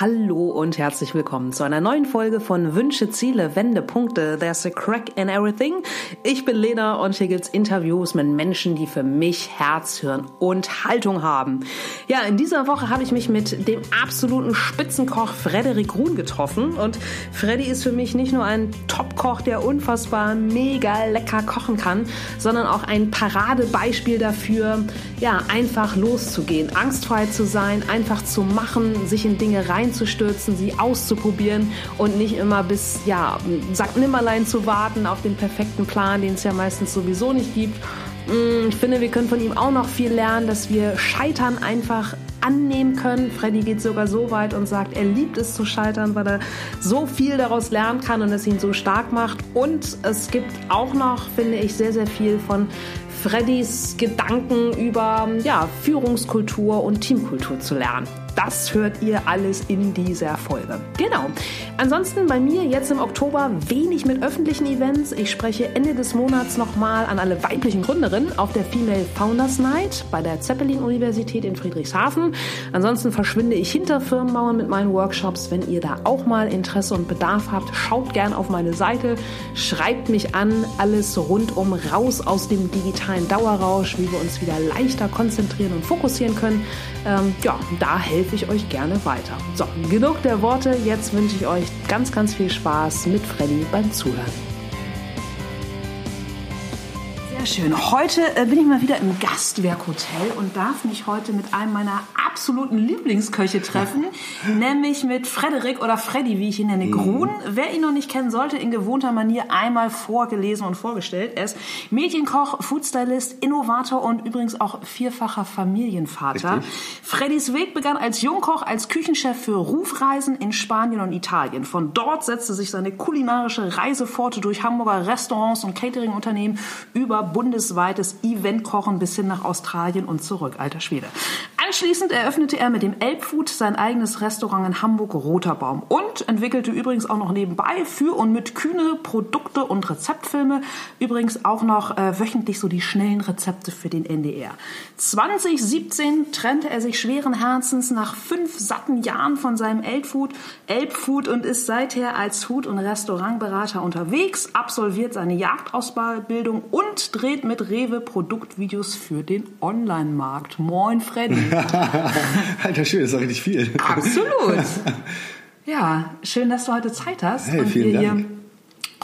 Hallo und herzlich willkommen zu einer neuen Folge von Wünsche, Ziele, Wendepunkte. There's a crack in everything. Ich bin Lena und hier gibt's Interviews mit Menschen, die für mich Herz, Hirn und Haltung haben. Ja, in dieser Woche habe ich mich mit dem absoluten Spitzenkoch Frederik Ruhn getroffen und Freddy ist für mich nicht nur ein Topkoch, der unfassbar mega lecker kochen kann, sondern auch ein Paradebeispiel dafür, ja, einfach loszugehen, angstfrei zu sein, einfach zu machen, sich in Dinge rein reinzustürzen, sie auszuprobieren und nicht immer bis, ja, sagt Nimmerlein zu warten auf den perfekten Plan, den es ja meistens sowieso nicht gibt. Mm, ich finde, wir können von ihm auch noch viel lernen, dass wir Scheitern einfach annehmen können. Freddy geht sogar so weit und sagt, er liebt es zu scheitern, weil er so viel daraus lernen kann und es ihn so stark macht. Und es gibt auch noch, finde ich, sehr, sehr viel von Freddys Gedanken über ja, Führungskultur und Teamkultur zu lernen. Das hört ihr alles in dieser Folge. Genau. Ansonsten bei mir jetzt im Oktober wenig mit öffentlichen Events. Ich spreche Ende des Monats nochmal an alle weiblichen Gründerinnen auf der Female Founders Night bei der Zeppelin-Universität in Friedrichshafen. Ansonsten verschwinde ich hinter Firmenmauern mit meinen Workshops. Wenn ihr da auch mal Interesse und Bedarf habt, schaut gern auf meine Seite, schreibt mich an. Alles rundum raus aus dem digitalen Dauerrausch, wie wir uns wieder leichter konzentrieren und fokussieren können. Ähm, ja, da helfe helfe ich euch gerne weiter. So, genug der Worte. Jetzt wünsche ich euch ganz, ganz viel Spaß mit Freddy beim Zuhören. Sehr schön. Heute äh, bin ich mal wieder im Gastwerkhotel und darf mich heute mit einem meiner absoluten Lieblingsköche treffen, nämlich mit Frederik oder Freddy, wie ich ihn nenne, Grun. Wer ihn noch nicht kennen sollte, in gewohnter Manier einmal vorgelesen und vorgestellt. Er ist Mädchenkoch, Foodstylist, Innovator und übrigens auch vierfacher Familienvater. Richtig. Freddys Weg begann als Jungkoch, als Küchenchef für Rufreisen in Spanien und Italien. Von dort setzte sich seine kulinarische Reisepforte durch Hamburger Restaurants und Cateringunternehmen über bundesweites Eventkochen bis hin nach Australien und zurück. Alter Schwede. Anschließend eröffnete er mit dem Elbfood sein eigenes Restaurant in Hamburg Roterbaum und entwickelte übrigens auch noch nebenbei für und mit Kühne Produkte und Rezeptfilme. Übrigens auch noch äh, wöchentlich so die schnellen Rezepte für den NDR. 2017 trennte er sich schweren Herzens nach fünf satten Jahren von seinem Elbfood, Elbfood und ist seither als Food- und Restaurantberater unterwegs, absolviert seine Jagdausbildung und dreht mit Rewe Produktvideos für den Online-Markt. Moin Freddy. Alter, schön, das ist doch richtig viel. Absolut. Ja, schön, dass du heute Zeit hast hey, und wir Dank. hier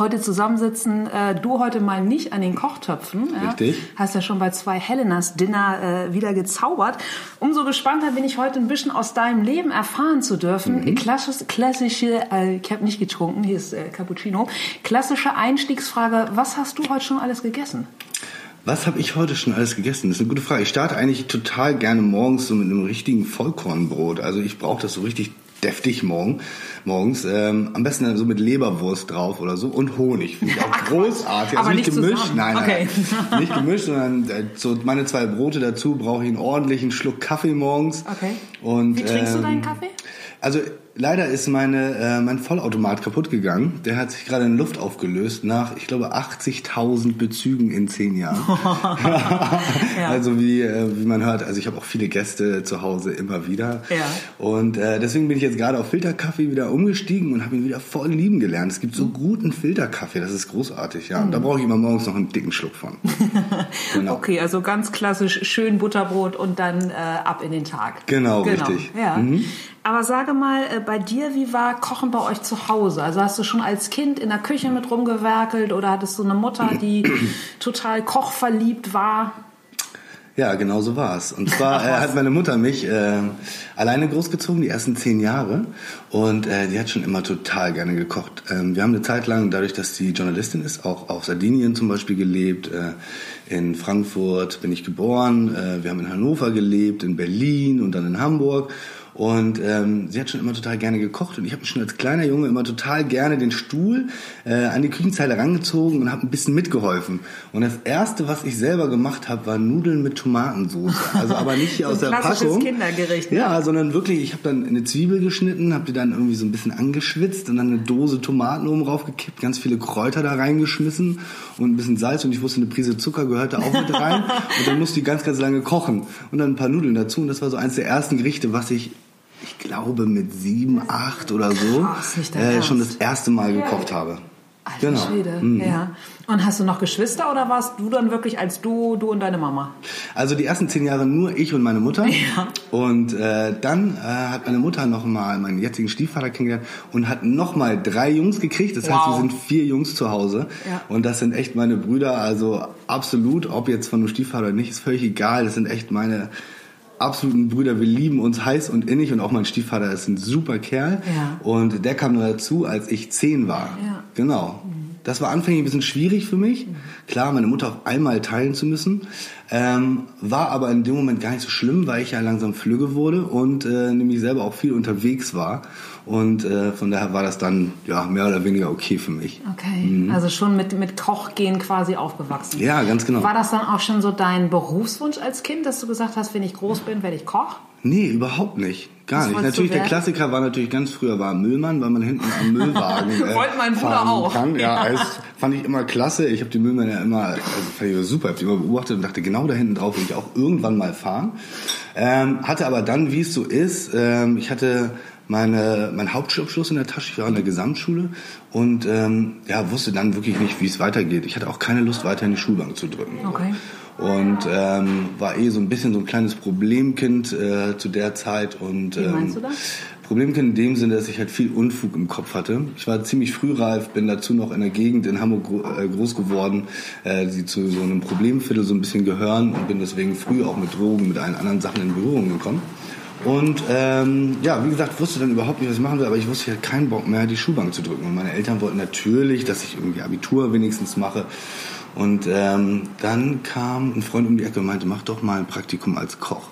heute zusammensitzen. Äh, du heute mal nicht an den Kochtöpfen. Ja? Richtig. Hast ja schon bei zwei Helenas Dinner äh, wieder gezaubert. Umso gespannter bin ich heute ein bisschen aus deinem Leben erfahren zu dürfen. Mhm. Klassisch, klassische, äh, ich habe nicht getrunken, hier ist äh, Cappuccino. Klassische Einstiegsfrage, was hast du heute schon alles gegessen? Was habe ich heute schon alles gegessen? Das ist eine gute Frage. Ich starte eigentlich total gerne morgens so mit einem richtigen Vollkornbrot. Also ich brauche das so richtig deftig morgen, morgens. Ähm, am besten dann so mit Leberwurst drauf oder so und Honig. Finde ich auch großartig. Also nicht, nicht gemischt. Nein, nein, okay. nicht gemischt, sondern äh, so meine zwei Brote dazu brauche ich einen ordentlichen Schluck Kaffee morgens. Okay. Und, Wie trinkst ähm, du deinen Kaffee? Also leider ist meine, äh, mein Vollautomat kaputt gegangen. Der hat sich gerade in Luft aufgelöst nach, ich glaube, 80.000 Bezügen in zehn Jahren. ja. Also wie, äh, wie man hört, also ich habe auch viele Gäste zu Hause immer wieder. Ja. Und äh, deswegen bin ich jetzt gerade auf Filterkaffee wieder umgestiegen und habe ihn wieder voll lieben gelernt. Es gibt so guten Filterkaffee, das ist großartig. Ja, und da brauche ich immer morgens noch einen dicken Schluck von. genau. Okay, also ganz klassisch schön Butterbrot und dann äh, ab in den Tag. Genau, genau. richtig. Ja. Mhm. Aber sage mal, äh, bei dir, wie war Kochen bei euch zu Hause? Also hast du schon als Kind in der Küche mit rumgewerkelt oder hattest du eine Mutter, die total kochverliebt war? Ja, genau so war es. Und zwar äh, hat meine Mutter mich äh, alleine großgezogen, die ersten zehn Jahre. Und äh, die hat schon immer total gerne gekocht. Ähm, wir haben eine Zeit lang, dadurch, dass sie Journalistin ist, auch auf Sardinien zum Beispiel gelebt. Äh, in Frankfurt bin ich geboren. Äh, wir haben in Hannover gelebt, in Berlin und dann in Hamburg. Und ähm, sie hat schon immer total gerne gekocht und ich habe schon als kleiner Junge immer total gerne den Stuhl äh, an die Küchenzeile rangezogen und habe ein bisschen mitgeholfen. Und das erste, was ich selber gemacht habe, war Nudeln mit Tomatensauce. Also aber nicht hier so aus der Packung. Kindergericht. Ne? Ja, sondern wirklich, ich habe dann eine Zwiebel geschnitten, habe die dann irgendwie so ein bisschen angeschwitzt und dann eine Dose Tomaten oben raufgekippt, ganz viele Kräuter da reingeschmissen und ein bisschen Salz und ich wusste, eine Prise Zucker gehörte auch mit rein. und dann musste die ganz, ganz lange kochen und dann ein paar Nudeln dazu und das war so eins der ersten Gerichte, was ich ich glaube mit sieben, acht oder so, Krass, äh, schon das erste Mal gekocht habe. Alter Genau. Schwede. Mhm. Ja. Und hast du noch Geschwister oder warst du dann wirklich als du, du und deine Mama? Also die ersten zehn Jahre nur ich und meine Mutter. Ja. Und äh, dann äh, hat meine Mutter noch mal meinen jetzigen Stiefvater kennengelernt und hat noch mal drei Jungs gekriegt. Das heißt, Wow. wir sind vier Jungs zu Hause. Ja. Und das sind echt meine Brüder. Also absolut, ob jetzt von einem Stiefvater oder nicht, ist völlig egal. Das sind echt meine absoluten Brüder. Wir lieben uns heiß und innig und auch mein Stiefvater ist ein super Kerl. Ja. Und der kam nur dazu, als ich zehn war. Ja. Genau. Das war anfänglich ein bisschen schwierig für mich. Klar, meine Mutter auf einmal teilen zu müssen. Ähm, war aber in dem Moment gar nicht so schlimm, weil ich ja langsam flügge wurde und äh, nämlich selber auch viel unterwegs war. Und äh, von daher war das dann ja mehr oder weniger okay für mich. Okay. Also schon mit, mit Kochgehen quasi aufgewachsen. Mhm. Ja, ganz genau. War das dann auch schon so dein Berufswunsch als Kind, dass du gesagt hast, wenn ich groß bin, werde ich Koch? Nee, überhaupt nicht. Gar Was nicht. Natürlich, der? Klassiker war natürlich ganz früher war Müllmann, weil man hinten am Müllwagen äh, Wollte mein Bruder auch. Kann. Ja, Ja. Das fand ich immer klasse. Ich habe die Müllmänner immer, also fand ich super, habe die immer beobachtet und dachte, genau da hinten drauf will ich auch irgendwann mal fahren. Ähm, hatte aber dann, wie es so ist, ähm, ich hatte meine, meinen Hauptschulabschluss in der Tasche, ich war in der Gesamtschule und ähm, ja, wusste dann wirklich nicht, wie es weitergeht. Ich hatte auch keine Lust, weiter in die Schulbank zu drücken. Okay. Und ähm, war eh so ein bisschen so ein kleines Problemkind äh, zu der Zeit. Und, Wie meinst ähm, du das? Problemkind in dem Sinne, dass ich halt viel Unfug im Kopf hatte. Ich war ziemlich frühreif, bin dazu noch in der Gegend in Hamburg äh, groß geworden, äh, die zu so einem Problemviertel so ein bisschen gehören und bin deswegen früh auch mit Drogen, mit allen anderen Sachen in Berührung gekommen. Und ähm, ja, wie gesagt, wusste dann überhaupt nicht, was ich machen will, aber ich wusste, ich hatte keinen Bock mehr, die Schulbank zu drücken. Und meine Eltern wollten natürlich, dass ich irgendwie Abitur wenigstens mache. Und ähm, dann kam ein Freund um die Ecke und meinte, mach doch mal ein Praktikum als Koch.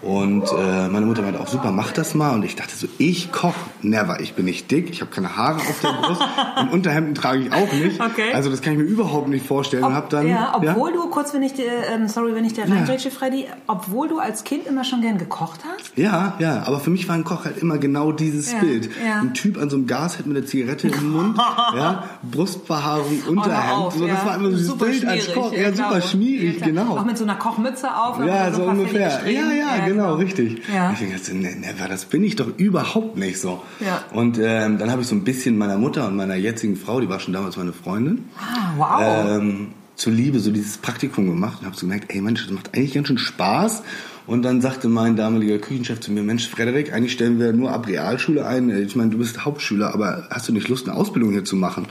Und äh, meine Mutter meinte auch, super, mach das mal. Und ich dachte so, ich koch, never. Ich bin nicht dick, ich habe keine Haare auf der Brust und Unterhemden trage ich auch nicht. Okay. Also das kann ich mir überhaupt nicht vorstellen. und hab dann, ja, obwohl du, kurz wenn ich dir, ähm, sorry, wenn ich dir Ja. reingrätsche, Freddy, obwohl du als Kind immer schon gern gekocht hast? Ja, ja, aber für mich war ein Koch halt immer genau dieses Ja, Bild. ja. Ein Typ an so einem Gasherd mit einer Zigarette im Mund, ja, Brustbehaarung, Oh, Unterhemd. auf, so, das ja. war immer so dieses Bild als Koch. Ja, ja, super klar. schmierig, Ja, genau. Auch mit so einer Kochmütze auf. Ja, mit so paar ungefähr. Ja, ja, genau, richtig. Ja. Ich denke, ne, never, das bin ich doch überhaupt nicht so. Ja. Und ähm, dann habe ich so ein bisschen meiner Mutter und meiner jetzigen Frau, die war schon damals meine Freundin, Ah, wow. ähm, zuliebe so dieses Praktikum gemacht und habe so gemerkt, ey Mensch, das macht eigentlich ganz schön Spaß. Und dann sagte mein damaliger Küchenchef zu mir, Mensch, Frederik, eigentlich stellen wir nur ab Realschule ein. Ich meine, du bist Hauptschüler, aber hast du nicht Lust, eine Ausbildung hier zu machen?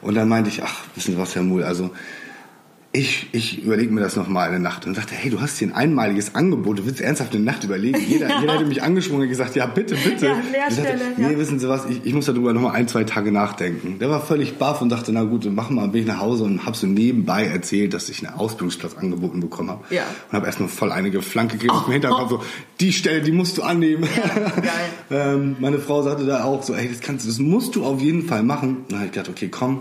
Und dann meinte ich, ach, wissen Sie was, Herr Muhl, also ich, ich überlege mir das nochmal eine Nacht und sagte, hey, du hast hier ein einmaliges Angebot, du willst ernsthaft eine Nacht überlegen. Jeder, jeder hätte mich angesprungen und gesagt, ja, bitte, bitte. Ja, Lehrstelle, nee, ja. wissen Sie was, ich, ich muss darüber nochmal ein, zwei Tage nachdenken. Der war völlig baff und dachte, na gut, dann machen wir, bin ich nach Hause und habe so nebenbei erzählt, dass ich einen Ausbildungsplatz angeboten bekommen habe. Ja. Und habe erstmal voll einige Flanke gegeben oh. im Hinterkopf, so, die Stelle, die musst du annehmen. geil. ähm, meine Frau sagte da auch so, ey, das kannst du, das musst du auf jeden Fall machen. Dann habe ich gedacht, okay, komm,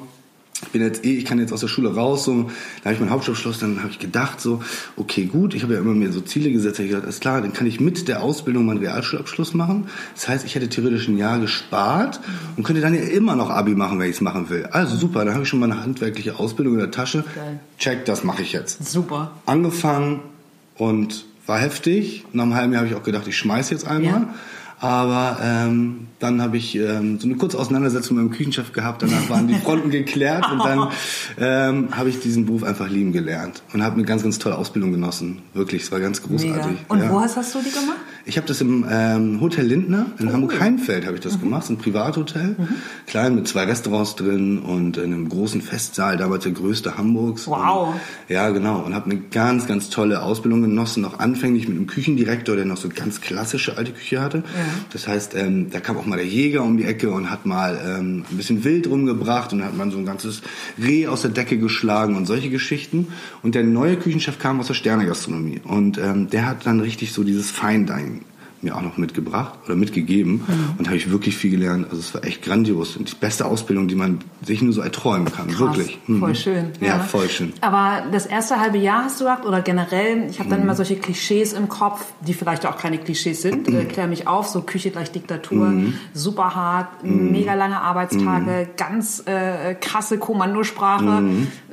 ich bin jetzt eh, ich kann jetzt aus der Schule raus, so, da habe ich meinen Hauptschulabschluss, dann habe ich gedacht so, okay, gut, ich habe ja immer mir so Ziele gesetzt, ich gedacht, ist klar, dann kann ich mit der Ausbildung meinen Realschulabschluss machen. Das heißt, ich hätte theoretisch ein Jahr gespart und könnte dann ja immer noch Abi machen, wenn ich es machen will. Also super, dann habe ich schon meine handwerkliche Ausbildung in der Tasche. Geil. Check, das mache ich jetzt. Super. Angefangen und war heftig. Nach einem halben Jahr habe ich auch gedacht, ich schmeiß jetzt einmal. Ja. Aber ähm, dann habe ich ähm, so eine kurze Auseinandersetzung mit meinem Küchenchef gehabt. Danach waren die Fronten geklärt und dann ähm, habe ich diesen Beruf einfach lieben gelernt und habe eine ganz, ganz tolle Ausbildung genossen. Wirklich, es war ganz Mega. großartig. Und ja. wo hast, hast du die gemacht? Ich habe das im ähm, Hotel Lindner in Oh, Hamburg-Heimfeld habe ich Mhm. das gemacht, so ein Privathotel, klein mit zwei Restaurants drin und in einem großen Festsaal, damals der größte Hamburgs. Wow. Und, ja, genau. Und habe eine ganz, ganz tolle Ausbildung genossen, auch anfänglich mit einem Küchendirektor, der noch so ganz klassische alte Küche hatte. Das heißt, ähm, da kam auch mal der Jäger um die Ecke und hat mal ähm, ein bisschen Wild rumgebracht und dann hat man so ein ganzes Reh aus der Decke geschlagen und solche Geschichten. Und der neue Küchenchef kam aus der Sternegastronomie und ähm, der hat dann richtig so dieses Fine Dining mir auch noch mitgebracht oder mitgegeben Mhm. und habe ich wirklich viel gelernt. Also es war echt grandios und die beste Ausbildung, die man sich nur so erträumen kann, Krass. wirklich. Mhm. Voll schön. Ja, voll schön. Aber das erste halbe Jahr hast du gesagt, oder generell, ich habe Mhm. dann immer solche Klischees im Kopf, die vielleicht auch keine Klischees sind. Mhm. Äh, Klär mich auf, so Küche gleich Diktatur, super hart, mega lange Arbeitstage, Mhm. ganz äh, krasse Kommandosprache.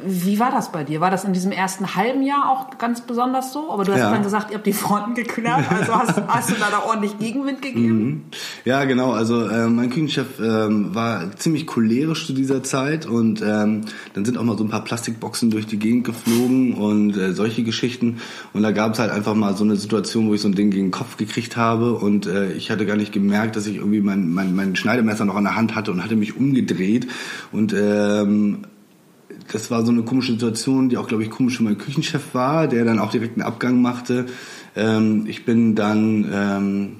Wie war das bei dir? War das in diesem ersten halben Jahr auch ganz besonders so? Aber du hast Ja. dann gesagt, ihr habt die Fronten geklärt, also hast, hast du dann ordentlich Gegenwind gegeben? Mhm. Ja, genau. Also äh, mein Küchenchef ähm, war ziemlich cholerisch zu dieser Zeit und ähm, dann sind auch mal so ein paar Plastikboxen durch die Gegend geflogen und äh, solche Geschichten. Und da gab es halt einfach mal so eine Situation, wo ich so ein Ding gegen den Kopf gekriegt habe und äh, ich hatte gar nicht gemerkt, dass ich irgendwie mein, mein, mein Schneidemesser noch in der Hand hatte und hatte mich umgedreht und ähm, das war so eine komische Situation, die auch, glaube ich, komisch für meinen Küchenchef war, der dann auch direkt einen Abgang machte. Ähm, ich bin dann ähm,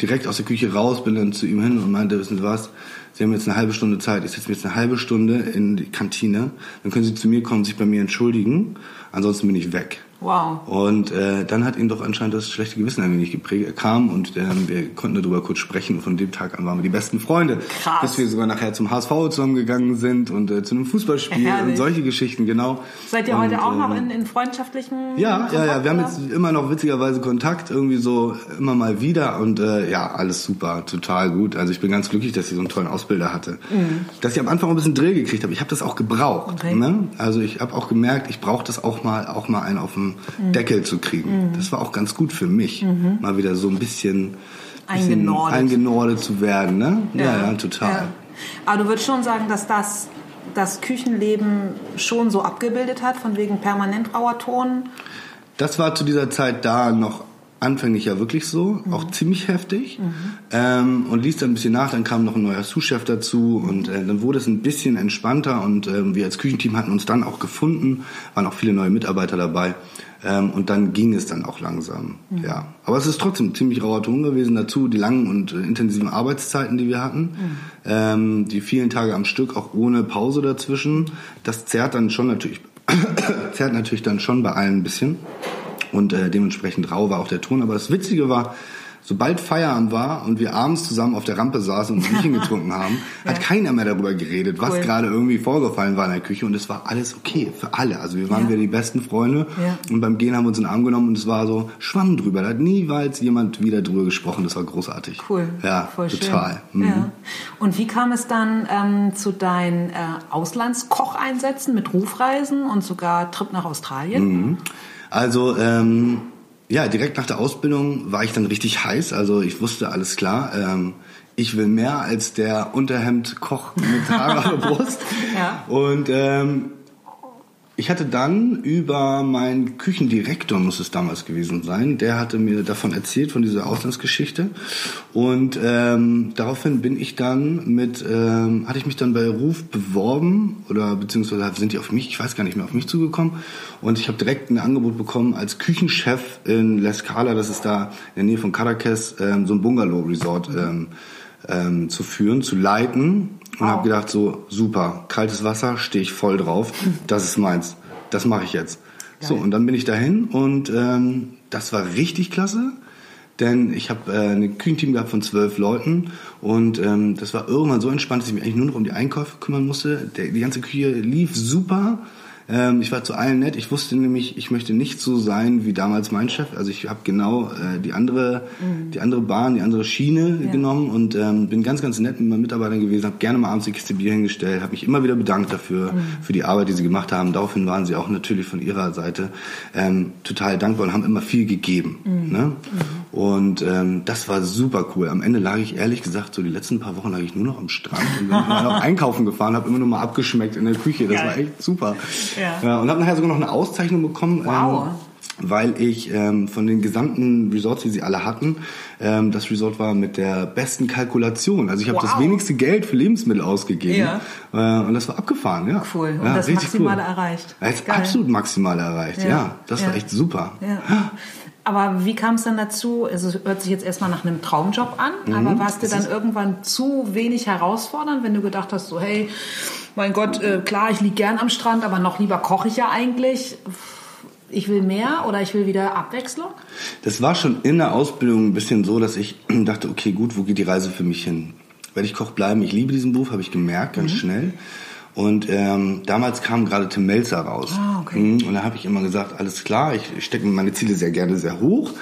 direkt aus der Küche raus, bin dann zu ihm hin und meinte, wissen Sie was, Sie haben jetzt eine halbe Stunde Zeit, ich setze mich jetzt eine halbe Stunde in die Kantine, dann können Sie zu mir kommen, sich bei mir entschuldigen, ansonsten bin ich weg. Wow. Und äh, dann hat ihn doch anscheinend das schlechte Gewissen ein wenig geprägt. Er kam und äh, wir konnten darüber kurz sprechen. Und von dem Tag an waren wir die besten Freunde. Krass. Bis wir sogar nachher zum HSV zusammengegangen sind und äh, zu einem Fußballspiel Herrlich. und solche Geschichten, genau. Seid ihr und, heute auch noch ähm, in, in freundschaftlichen Ja, Kontakt, ja, ja. Wir haben jetzt immer noch witzigerweise Kontakt, irgendwie so immer mal wieder. Und äh, ja, alles super, total gut. Also ich bin ganz glücklich, dass ich so einen tollen Ausbilder hatte. Mhm. Dass ich am Anfang ein bisschen Drill gekriegt habe. Ich habe das auch gebraucht. Okay. Ne? Also ich habe auch gemerkt, ich brauche das auch mal, auch mal einen auf dem mhm. Deckel zu kriegen. Mhm. Das war auch ganz gut für mich, mhm. mal wieder so ein bisschen, bisschen eingenordet. eingenordet zu werden. Ne? Ja, ja, ja total. Ja. Aber du würdest schon sagen, dass das das Küchenleben schon so abgebildet hat, von wegen permanent rauer Ton? Das war zu dieser Zeit da noch anfänglich ja wirklich so, mhm. auch ziemlich heftig. Mhm. Ähm, und ließ dann ein bisschen nach, dann kam noch ein neuer Sous-Chef dazu und äh, dann wurde es ein bisschen entspannter und ähm, wir als Küchenteam hatten uns dann auch gefunden, waren auch viele neue Mitarbeiter dabei. Ähm, und dann ging es dann auch langsam. Mhm. Ja. Aber es ist trotzdem ziemlich rauer Ton gewesen. Dazu die langen und äh, intensiven Arbeitszeiten, die wir hatten. Mhm. Ähm, die vielen Tage am Stück, auch ohne Pause dazwischen. Das zerrt dann schon natürlich, zerrt natürlich dann schon bei allen ein bisschen. Und äh, dementsprechend rau war auch der Ton. Aber das Witzige war, sobald Feierabend war und wir abends zusammen auf der Rampe saßen und ein Bierchen getrunken haben, ja. hat keiner mehr darüber geredet, was cool. gerade irgendwie vorgefallen war in der Küche und es war alles okay für alle. Also wir waren ja. wieder die besten Freunde ja. und beim Gehen haben wir uns in den Arm genommen und es war so Schwamm drüber. Da hat niemals jemand wieder drüber gesprochen. Das war großartig. Cool. Ja, Voll total. Mhm. Ja. Und wie kam es dann ähm, zu deinen äh, Auslandskocheinsätzen mit Rufreisen und sogar Trip nach Australien? Mhm. Also ähm, ja, direkt nach der Ausbildung war ich dann richtig heiß. Also ich wusste alles klar. Ähm, ich will mehr als der Unterhemdkoch mit Haare Brust. ja. Und ähm, ich hatte dann über meinen Küchendirektor, muss es damals gewesen sein, der hatte mir davon erzählt, von dieser Auslandsgeschichte. Und ähm, daraufhin bin ich dann mit, ähm, hatte ich mich dann bei Ruf beworben oder beziehungsweise sind die auf mich, ich weiß gar nicht mehr, auf mich zugekommen. Und ich habe direkt ein Angebot bekommen als Küchenchef in La Scala, das ist da in der Nähe von Caracas, ähm, so ein Bungalow-Resort ähm, ähm, zu führen, zu leiten und habe gedacht so super kaltes Wasser stehe ich voll drauf. Das ist meins. Das mache ich jetzt. Geil. so und dann bin ich dahin und ähm, das war richtig klasse denn ich habe äh, ein Küchenteam gehabt von zwölf Leuten und ähm, das war irgendwann so entspannt, dass ich mich eigentlich nur noch um die Einkäufe kümmern musste. Der, die ganze Küche lief super ähm, ich war zu allen nett. Ich wusste nämlich, ich möchte nicht so sein wie damals mein Chef. Also ich habe genau äh, die andere, mhm. die andere Bahn, die andere Schiene ja. genommen und ähm, bin ganz, ganz nett mit meinen Mitarbeitern gewesen. Habe gerne mal abends die Kiste Bier hingestellt, habe mich immer wieder bedankt dafür mhm. für die Arbeit, die sie gemacht haben. Daraufhin waren sie auch natürlich von ihrer Seite ähm, total dankbar und haben immer viel gegeben. Mhm. Ne? Mhm. Und ähm, das war super cool. Am Ende lag ich ehrlich gesagt, so die letzten paar Wochen lag ich nur noch am Strand und bin noch einkaufen gefahren, habe immer nur mal abgeschmeckt in der Küche. Das Geil. war echt super. Ja. ja und habe nachher sogar noch eine Auszeichnung bekommen. Wow. Ähm, weil ich ähm, von den gesamten Resorts, die sie alle hatten, ähm, das Resort war mit der besten Kalkulation. Also ich habe wow. das wenigste Geld für Lebensmittel ausgegeben ja. äh, und das war abgefahren. Ja. Cool. Und ja, das Maximale cool. erreicht. Das absolut Maximale erreicht. Ja, ja das war echt super. Aber wie kam es dann dazu? Also es hört sich jetzt erstmal nach einem Traumjob an, mhm. aber war es dir dann irgendwann zu wenig herausfordernd, wenn du gedacht hast, so hey, mein Gott, äh, klar, ich liege gern am Strand, aber noch lieber koche ich ja eigentlich. Ich will mehr oder ich will wieder Abwechslung? Das war schon in der Ausbildung ein bisschen so, dass ich dachte, okay, gut, wo geht die Reise für mich hin? Werde ich Koch bleiben? Ich liebe diesen Beruf, habe ich gemerkt, ganz mhm. schnell. Und ähm, damals kam gerade Tim Melzer raus. Ah, okay. Mhm, und da habe ich immer gesagt, alles klar, ich stecke meine Ziele sehr gerne sehr hoch.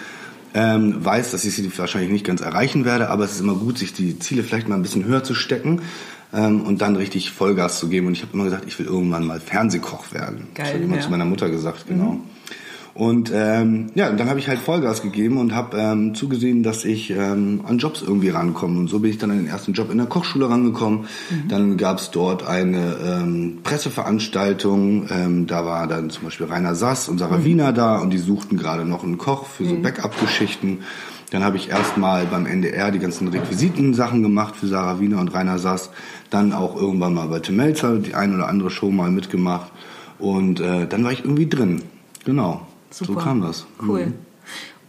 Ähm, weiß, dass ich sie wahrscheinlich nicht ganz erreichen werde, aber es ist immer gut, sich die Ziele vielleicht mal ein bisschen höher zu stecken ähm, und dann richtig Vollgas zu geben. Und ich habe immer gesagt, ich will irgendwann mal Fernsehkoch werden. Geil, ich habe immer ja. zu meiner Mutter gesagt, genau. Mhm. Und ähm, ja, dann habe ich halt Vollgas gegeben und habe ähm, zugesehen, dass ich ähm, an Jobs irgendwie rankomme. Und so bin ich dann an den ersten Job in der Kochschule rangekommen. Mhm. Dann gab es dort eine ähm, Presseveranstaltung. Ähm, da war dann zum Beispiel Rainer Sass und Sarah mhm. Wiener da und die suchten gerade noch einen Koch für so mhm. Backup-Geschichten. Dann habe ich erstmal beim NDR die ganzen Requisiten-Sachen gemacht für Sarah Wiener und Rainer Sass. Dann auch irgendwann mal bei Tim Melzer die ein oder andere Show mal mitgemacht. Und äh, dann war ich irgendwie drin. Genau. Super. So kam das. Cool. Mhm.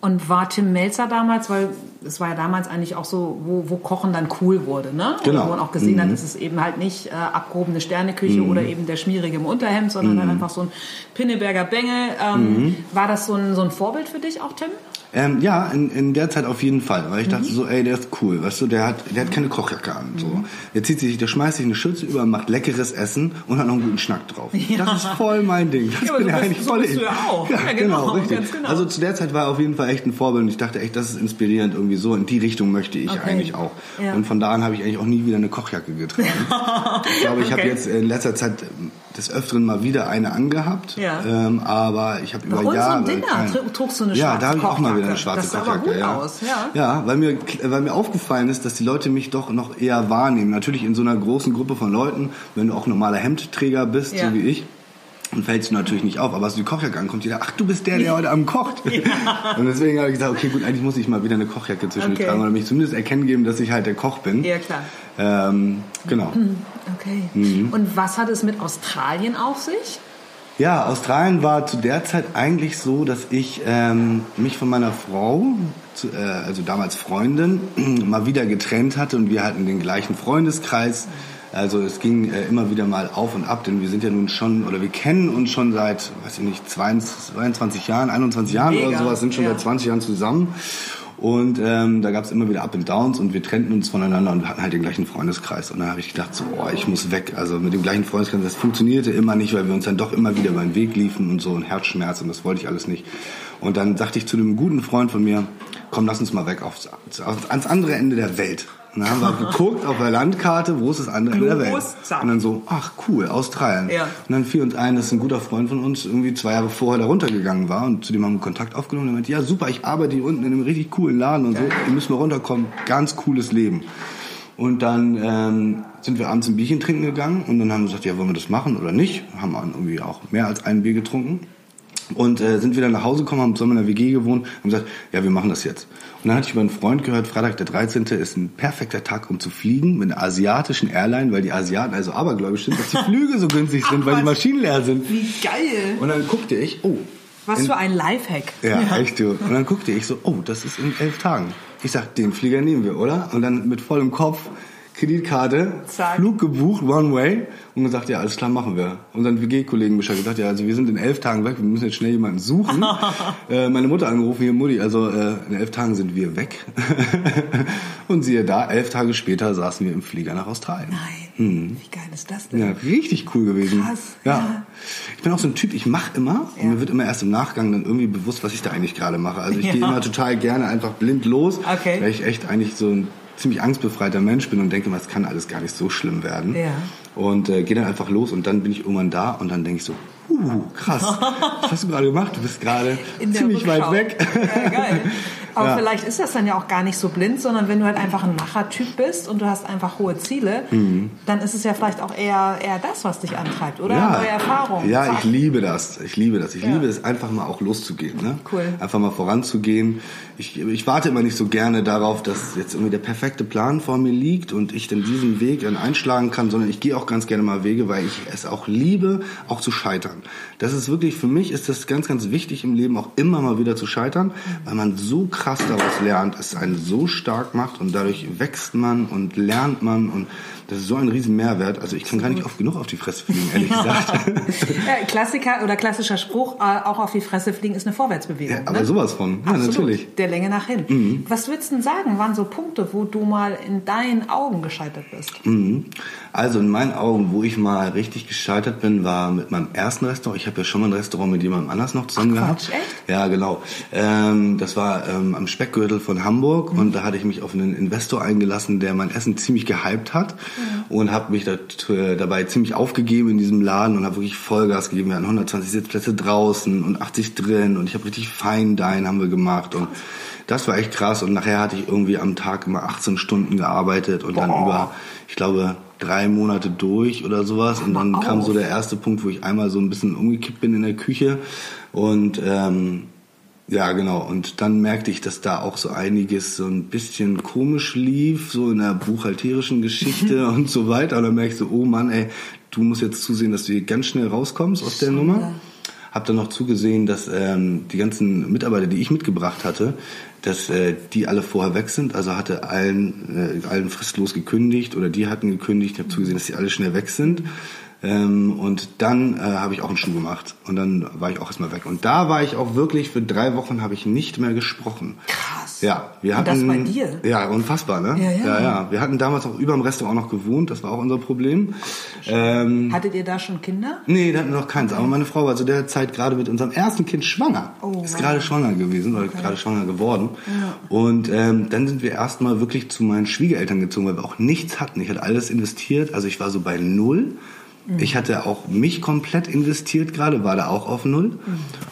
Und war Tim Melzer damals, weil es war ja damals eigentlich auch so, wo, wo Kochen dann cool wurde, ne? Genau. Wo man auch gesehen mhm. hat, es ist eben halt nicht äh, abgehobene Sterneküche mhm. oder eben der Schmierige im Unterhemd, sondern mhm. dann einfach so ein Pinneberger Bengel. Ähm, mhm. war das so ein, so ein Vorbild für dich auch, Tim? Ähm, ja, in, in der Zeit auf jeden Fall, weil ich mhm. dachte so, ey, der ist cool, weißt du, der hat, der hat keine Kochjacke an, so. Mhm. Der zieht sich, der schmeißt sich eine Schürze über, macht leckeres Essen und hat noch einen guten Schnack drauf. Ja. Das ist voll mein Ding. Das ja, bin ja eigentlich so voll ich. Du ja auch. Ja, ja genau, genau, richtig. Genau. Also zu der Zeit war er auf jeden Fall echt ein Vorbild und ich dachte echt, das ist inspirierend irgendwie so. In die Richtung möchte ich okay. eigentlich auch. Ja. Und von da an habe ich eigentlich auch nie wieder eine Kochjacke getragen. ich glaube, ich okay. habe jetzt in letzter Zeit des Öfteren mal wieder eine angehabt. Ja. Ähm, aber ich habe über Jahre. So kein, trugst du eine Ja, da habe ich auch mal wieder eine schwarze das Kochjacke. Gut ja. Aus. ja. Ja, weil mir, weil mir aufgefallen ist, dass die Leute mich doch noch eher wahrnehmen. Natürlich in so einer großen Gruppe von Leuten, wenn du auch normaler Hemdträger bist, ja. so wie ich dann fällt es natürlich nicht auf. Aber als die Kochjacke ankommt, jeder, ach, du bist der, der heute Abend kocht. Ja. Und deswegen habe ich gesagt, okay, gut, eigentlich muss ich mal wieder eine Kochjacke zwischen okay. tragen oder mich zumindest erkennen geben, dass ich halt der Koch bin. Ja, klar. Ähm, genau. Okay. Mhm. Und was hat es mit Australien auf sich? Ja, Australien war zu der Zeit eigentlich so, dass ich ähm, mich von meiner Frau, zu, äh, also damals Freundin, mal wieder getrennt hatte und wir hatten den gleichen Freundeskreis. Also es ging äh, immer wieder mal auf und ab, denn wir sind ja nun schon, oder wir kennen uns schon seit, weiß ich nicht, 22 Jahren, 21 Jahren Mega. oder sowas, sind schon ja. seit 20 Jahren zusammen. Und ähm, da gab es immer wieder Up and Downs und wir trennten uns voneinander und hatten halt den gleichen Freundeskreis. Und da habe ich gedacht, so, oh, ich muss weg. Also mit dem gleichen Freundeskreis, das funktionierte immer nicht, weil wir uns dann doch immer wieder über den Weg liefen und so ein Herzschmerz und das wollte ich alles nicht. Und dann sagte ich zu einem guten Freund von mir, komm, lass uns mal weg aufs, ans andere Ende der Welt. Und dann haben wir geguckt auf der Landkarte, wo ist das andere Ende der Welt. Und dann so, ach cool, Australien. Ja. Und dann fiel uns ein, dass ein guter Freund von uns irgendwie zwei Jahre vorher da runtergegangen war und zu dem haben wir Kontakt aufgenommen. Und er meinte, ja super, ich arbeite hier unten in einem richtig coolen Laden und so, hier müssen wir runterkommen, ganz cooles Leben. Und dann ähm, sind wir abends ein Bierchen trinken gegangen und dann haben wir gesagt, ja, wollen wir das machen oder nicht? Haben irgendwie auch mehr als ein Bier getrunken. Und äh, sind wieder nach Hause gekommen, haben zusammen in der WG gewohnt und gesagt, ja, wir machen das jetzt. Und dann hatte ich über einen Freund gehört, Freitag der 13. ist ein perfekter Tag, um zu fliegen mit einer asiatischen Airline, weil die Asiaten also abergläubisch sind, dass die Flüge so günstig sind, Ach, weil die Maschinen leer sind. Wie geil! Und dann guckte ich, oh. Was in, für ein Lifehack. Ja, ja, echt du. Und dann guckte ich so, oh, das ist in elf Tagen. Ich sag, den Flieger nehmen wir, oder? Und dann mit vollem Kopf Kreditkarte, Zack. Flug gebucht, One Way und gesagt, ja, alles klar, machen wir. Und dann WG-Kollegen Bescheid gesagt, ja, also wir sind in elf Tagen weg, wir müssen jetzt schnell jemanden suchen. äh, meine Mutter angerufen, hier Mutti, also äh, in elf Tagen sind wir weg. und siehe da, elf Tage später saßen wir im Flieger nach Australien. Nein, hm. wie geil ist das denn? Ja, richtig cool gewesen. Krass. Ja. ja. Ich bin auch so ein Typ, ich mache immer ja. und mir wird immer erst im Nachgang dann irgendwie bewusst, was ich da eigentlich gerade mache. Also ich ja. gehe immer total gerne einfach blind los, okay. weil ich echt eigentlich so ein ziemlich angstbefreiter Mensch bin und denke mal, es kann alles gar nicht so schlimm werden. Ja. Und äh, gehe dann einfach los und dann bin ich irgendwann da und dann denke ich so, uh, krass, was hast du gerade gemacht? Du bist gerade ziemlich weit weg. Ja, geil. Aber ja. vielleicht ist das dann ja auch gar nicht so blind, sondern wenn du halt einfach ein Machertyp bist und du hast einfach hohe Ziele, mhm. dann ist es ja vielleicht auch eher, eher das, was dich antreibt, oder? Ja. Neue Erfahrungen. Ja, ich liebe das. Ich liebe das. Ich ja. liebe es, einfach mal auch loszugehen. Ne? Cool. Einfach mal voranzugehen. Ich, ich warte immer nicht so gerne darauf, dass jetzt irgendwie der perfekte Plan vor mir liegt und ich dann diesen Weg dann einschlagen kann, sondern ich gehe auch ganz gerne mal Wege, weil ich es auch liebe, auch zu scheitern. Das ist wirklich, für mich ist das ganz, ganz wichtig im Leben, auch immer mal wieder zu scheitern, weil man so krass daraus lernt, es einen so stark macht und dadurch wächst man und lernt man und das ist so ein riesen Mehrwert. Also ich kann gar nicht oft genug auf die Fresse fliegen, ehrlich gesagt. Klassiker oder klassischer Spruch, äh, auch auf die Fresse fliegen ist eine Vorwärtsbewegung. Ja, aber ne? sowas von, ja, Absolut. natürlich. Der Länge nach hin. Mhm. Was würdest du denn sagen, waren so Punkte, wo du mal in deinen Augen gescheitert bist? Mhm. Also in meinen Augen, wo ich mal richtig gescheitert bin, war mit meinem ersten Restaurant. Ich habe ja schon mal ein Restaurant mit jemandem anders noch zusammen Ach, gehabt. Quatsch, echt? Ja, genau. Ähm, das war ähm, am Speckgürtel von Hamburg mhm. und da hatte ich mich auf einen Investor eingelassen, der mein Essen ziemlich gehypt hat mhm. und habe mich dat, äh, dabei ziemlich aufgegeben in diesem Laden und habe wirklich Vollgas gegeben. Wir hatten 120 Sitzplätze draußen und 80 drin und ich habe richtig Fine Dine haben wir gemacht und das war echt krass und nachher hatte ich irgendwie am Tag immer 18 Stunden gearbeitet und Boah. dann über, ich glaube, drei Monate durch oder sowas. Und dann kam so der erste Punkt, wo ich einmal so ein bisschen umgekippt bin in der Küche. Und ähm, ja, genau. Und dann merkte ich, dass da auch so einiges so ein bisschen komisch lief, so in der buchhalterischen Geschichte und so weiter. Und dann merkte ich so, oh Mann, ey, du musst jetzt zusehen, dass du hier ganz schnell rauskommst aus der Nummer. Hab dann noch zugesehen, dass ähm, die ganzen Mitarbeiter, die ich mitgebracht hatte, dass äh, die alle vorher weg sind. Also hatte allen, äh, allen fristlos gekündigt oder die hatten gekündigt. Ich habe zugesehen, dass die alle schnell weg sind. Ähm, und dann äh, habe ich auch einen Schuh gemacht und dann war ich auch erstmal weg. Und da war ich auch wirklich für drei Wochen habe ich nicht mehr gesprochen. Krass. Ja, wir hatten. Und das bei dir? Ja, unfassbar, ne? Ja, ja. ja, ja. Wir hatten damals auch über dem Restaurant noch gewohnt. Das war auch unser Problem. Ähm, Hattet ihr da schon Kinder? Nee, da hatten wir noch keins. Aber meine Frau war zu der Zeit gerade mit unserem ersten Kind schwanger. Oh, ist wow. gerade schwanger gewesen oder okay. gerade schwanger geworden. Ja. Und ähm, dann sind wir erstmal wirklich zu meinen Schwiegereltern gezogen, weil wir auch nichts hatten. Ich hatte alles investiert. Also ich war so bei null. Mhm. Ich hatte auch mich komplett investiert gerade, war da auch auf Null. Mhm.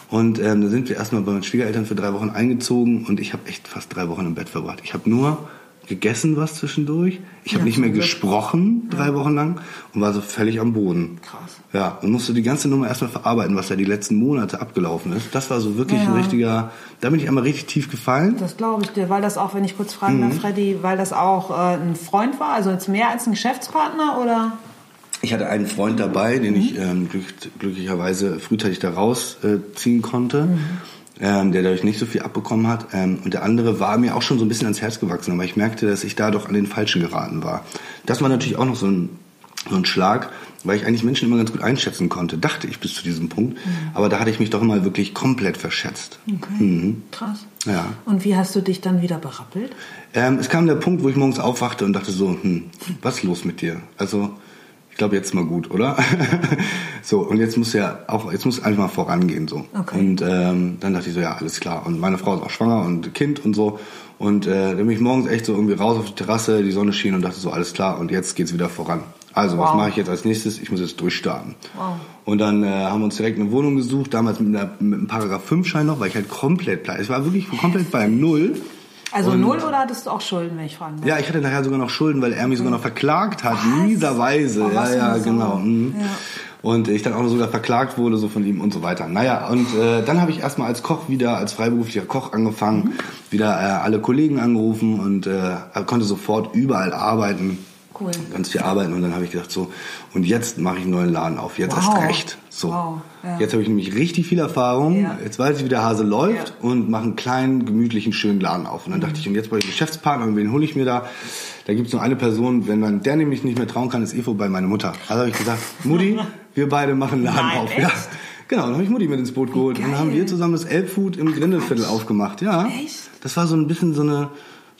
Und ähm, da sind wir erstmal bei meinen Schwiegereltern für drei Wochen eingezogen und ich habe echt fast drei Wochen im Bett verbracht. Ich habe nur gegessen was zwischendurch. Ich habe ja, nicht mehr gesprochen drei ja. Wochen lang und war so völlig am Boden. Krass. Ja, und musste die ganze Nummer erstmal verarbeiten, was ja die letzten Monate abgelaufen ist. Das war so wirklich ja. ein richtiger, da bin ich einmal richtig tief gefallen. Das glaube ich dir, weil das auch, wenn ich kurz fragen darf, mhm. Freddy, weil das auch äh, ein Freund war, also jetzt mehr als ein Geschäftspartner oder? Ich hatte einen Freund dabei, den ich mhm. ähm, glück, glücklicherweise frühzeitig da rausziehen äh, konnte, mhm. ähm, der dadurch nicht so viel abbekommen hat. Ähm, und der andere war mir auch schon so ein bisschen ans Herz gewachsen, aber ich merkte, dass ich da doch an den Falschen geraten war. Das war natürlich auch noch so ein, so ein Schlag, weil ich eigentlich Menschen immer ganz gut einschätzen konnte, dachte ich bis zu diesem Punkt. Mhm. Aber da hatte ich mich doch mal wirklich komplett verschätzt. Okay. Mhm. Krass. Ja. Und wie hast du dich dann wieder berappelt? Ähm, es kam der Punkt, wo ich morgens aufwachte und dachte so, hm, was ist los mit dir? Also glaube, jetzt mal gut, oder? so, und jetzt muss ja auch, jetzt muss einfach mal vorangehen, so. Okay. Und ähm, dann dachte ich so, ja, alles klar. Und meine Frau ist auch schwanger und Kind und so. Und äh, dann bin ich morgens echt so irgendwie raus auf die Terrasse, die Sonne schien und dachte so, alles klar, und jetzt geht's wieder voran. Also, wow. was mache ich jetzt als nächstes? Ich muss jetzt durchstarten. Wow. Und dann äh, haben wir uns direkt eine Wohnung gesucht, damals mit, einer, mit einem Paragraph 5 Schein noch, weil ich halt komplett. Es war wirklich komplett beim Null. Also und, null oder hattest du auch Schulden, wenn ich fragen darf? Ja, ich hatte nachher sogar noch Schulden, weil er mich sogar noch verklagt hat, mieserweise. Oh, ja, ja, genau. Mhm. Ja. Und ich dann auch sogar verklagt wurde, so von ihm und so weiter. Naja, und äh, dann habe ich erstmal als Koch wieder, als freiberuflicher Koch angefangen, mhm. wieder äh, alle Kollegen angerufen und äh, konnte sofort überall arbeiten. Cool. Ganz viel arbeiten und dann habe ich gedacht so, und jetzt mache ich einen neuen Laden auf, jetzt wow. erst recht. So. Wow. Ja. Jetzt habe ich nämlich richtig viel Erfahrung, ja. jetzt weiß ich, wie der Hase läuft ja. und mache einen kleinen, gemütlichen, schönen Laden auf. Und dann mhm. dachte ich, und jetzt brauche ich einen Geschäftspartner und wen hole ich mir da? Da gibt es nur eine Person, wenn man der nämlich nicht mehr trauen kann, ist Evo bei meiner Mutter. Also habe ich gesagt, Mutti, wir beide machen einen Laden Nein, auf. Echt? Ja. Genau, dann habe ich Mutti mit ins Boot geholt. Und dann haben wir zusammen das Elbfood im Grindelviertel aufgemacht. Ja. Echt? Das war so ein bisschen so eine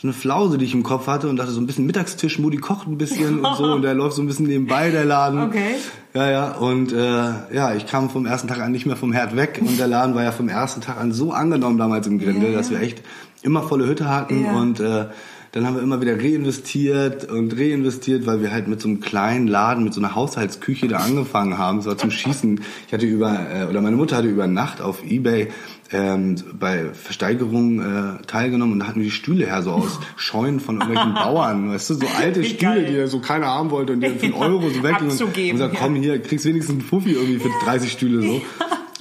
so eine Flause, die ich im Kopf hatte und dachte so ein bisschen Mittagstisch, Mutti kocht ein bisschen und so und der läuft so ein bisschen nebenbei, der Laden. Okay. Ja, ja, und äh, ja, ich kam vom ersten Tag an nicht mehr vom Herd weg und der Laden war ja vom ersten Tag an so angenommen damals im Grindel, ja, dass wir echt immer volle Hütte hatten ja. und äh, dann haben wir immer wieder reinvestiert und reinvestiert, weil wir halt mit so einem kleinen Laden, mit so einer Haushaltsküche da angefangen haben. Das war zum Schießen. Ich hatte über, äh, oder meine Mutter hatte über Nacht auf Ebay ähm, bei Versteigerungen äh, teilgenommen und da hatten wir die Stühle her so aus Scheunen von irgendwelchen Bauern, weißt du, so alte Stühle, die er so keiner haben wollte und die für einen Euro so weg und gesagt, komm hier, kriegst wenigstens einen Fuffi irgendwie für 30 Stühle so.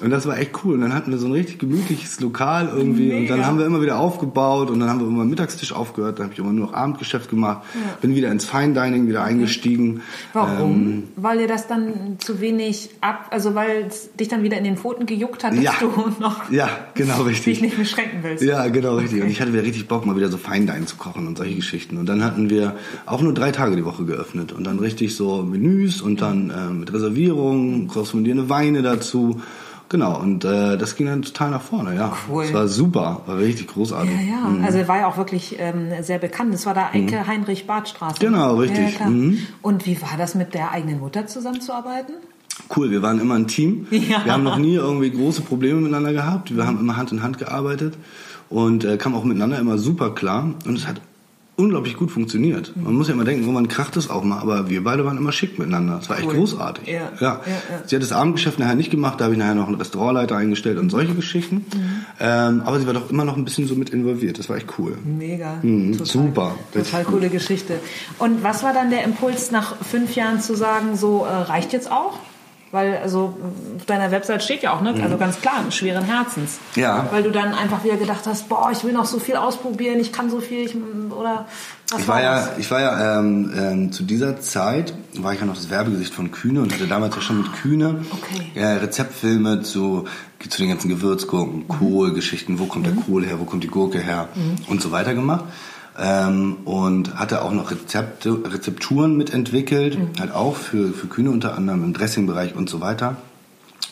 Und das war echt cool. Und dann hatten wir so ein richtig gemütliches Lokal irgendwie. Mega. Und dann haben wir immer wieder aufgebaut und dann haben wir immer Mittagstisch aufgehört. Dann habe ich immer nur noch Abendgeschäft gemacht. Ja. Bin wieder ins Fine Dining wieder eingestiegen. Warum? Ähm, weil dir das dann zu wenig ab, also weil es dich dann wieder in den Pfoten gejuckt hat, dass ja. du noch ja, genau richtig. dich nicht beschränken willst. Ja, genau richtig. Okay. Und ich hatte wieder richtig Bock, mal wieder so Fine Dining zu kochen und solche Geschichten. Und dann hatten wir auch nur drei Tage die Woche geöffnet. Und dann richtig so Menüs und dann äh, mit Reservierungen, korrespondierende Weine dazu. Genau, und äh, das ging dann total nach vorne, ja. Cool. Es war super, war richtig großartig. Ja, ja. Mhm. Also er war ja auch wirklich ähm, sehr bekannt. Das war da Ecke mhm. Heinrich-Barth-Straße. Genau, richtig. Ja, mhm. Und wie war das mit der eigenen Mutter zusammenzuarbeiten? Cool, wir waren immer ein Team. Ja. Wir haben noch nie irgendwie große Probleme miteinander gehabt. Wir haben immer Hand in Hand gearbeitet. und äh, kam auch miteinander immer super klar und es hat unglaublich gut funktioniert. Man muss ja immer denken, irgendwann kracht es auch mal, aber wir beide waren immer schick miteinander. Das war echt großartig. Ja. Ja. ja. Sie hat das Abendgeschäft nachher nicht gemacht, da habe ich nachher noch einen Restaurantleiter eingestellt und solche Geschichten. Mhm. Ähm, aber sie war doch immer noch ein bisschen so mit involviert. Das war echt cool. Mega. Mhm, total, super. Total coole. Geschichte. Und was war dann der Impuls nach fünf Jahren zu sagen, so äh, reicht jetzt auch? Weil also auf deiner Website steht ja auch, ne? Also mhm. ganz klar, schweren Herzens. Ja. Weil du dann einfach wieder gedacht hast, boah, ich will noch so viel ausprobieren, ich kann so viel, ich, oder was ich war, war ja, ich war ja ähm, ähm, zu dieser Zeit war ich ja noch das Werbegesicht von Kühne und hatte damals ja schon mit Kühne okay. äh, Rezeptfilme zu zu den ganzen Gewürzgurken, Kohlgeschichten, wo kommt mhm. der Kohl her, wo kommt die Gurke her mhm. und so weiter gemacht ähm, und hatte auch noch Rezepte, Rezepturen mitentwickelt, mhm. halt auch für, für Kühne unter anderem im Dressingbereich und so weiter.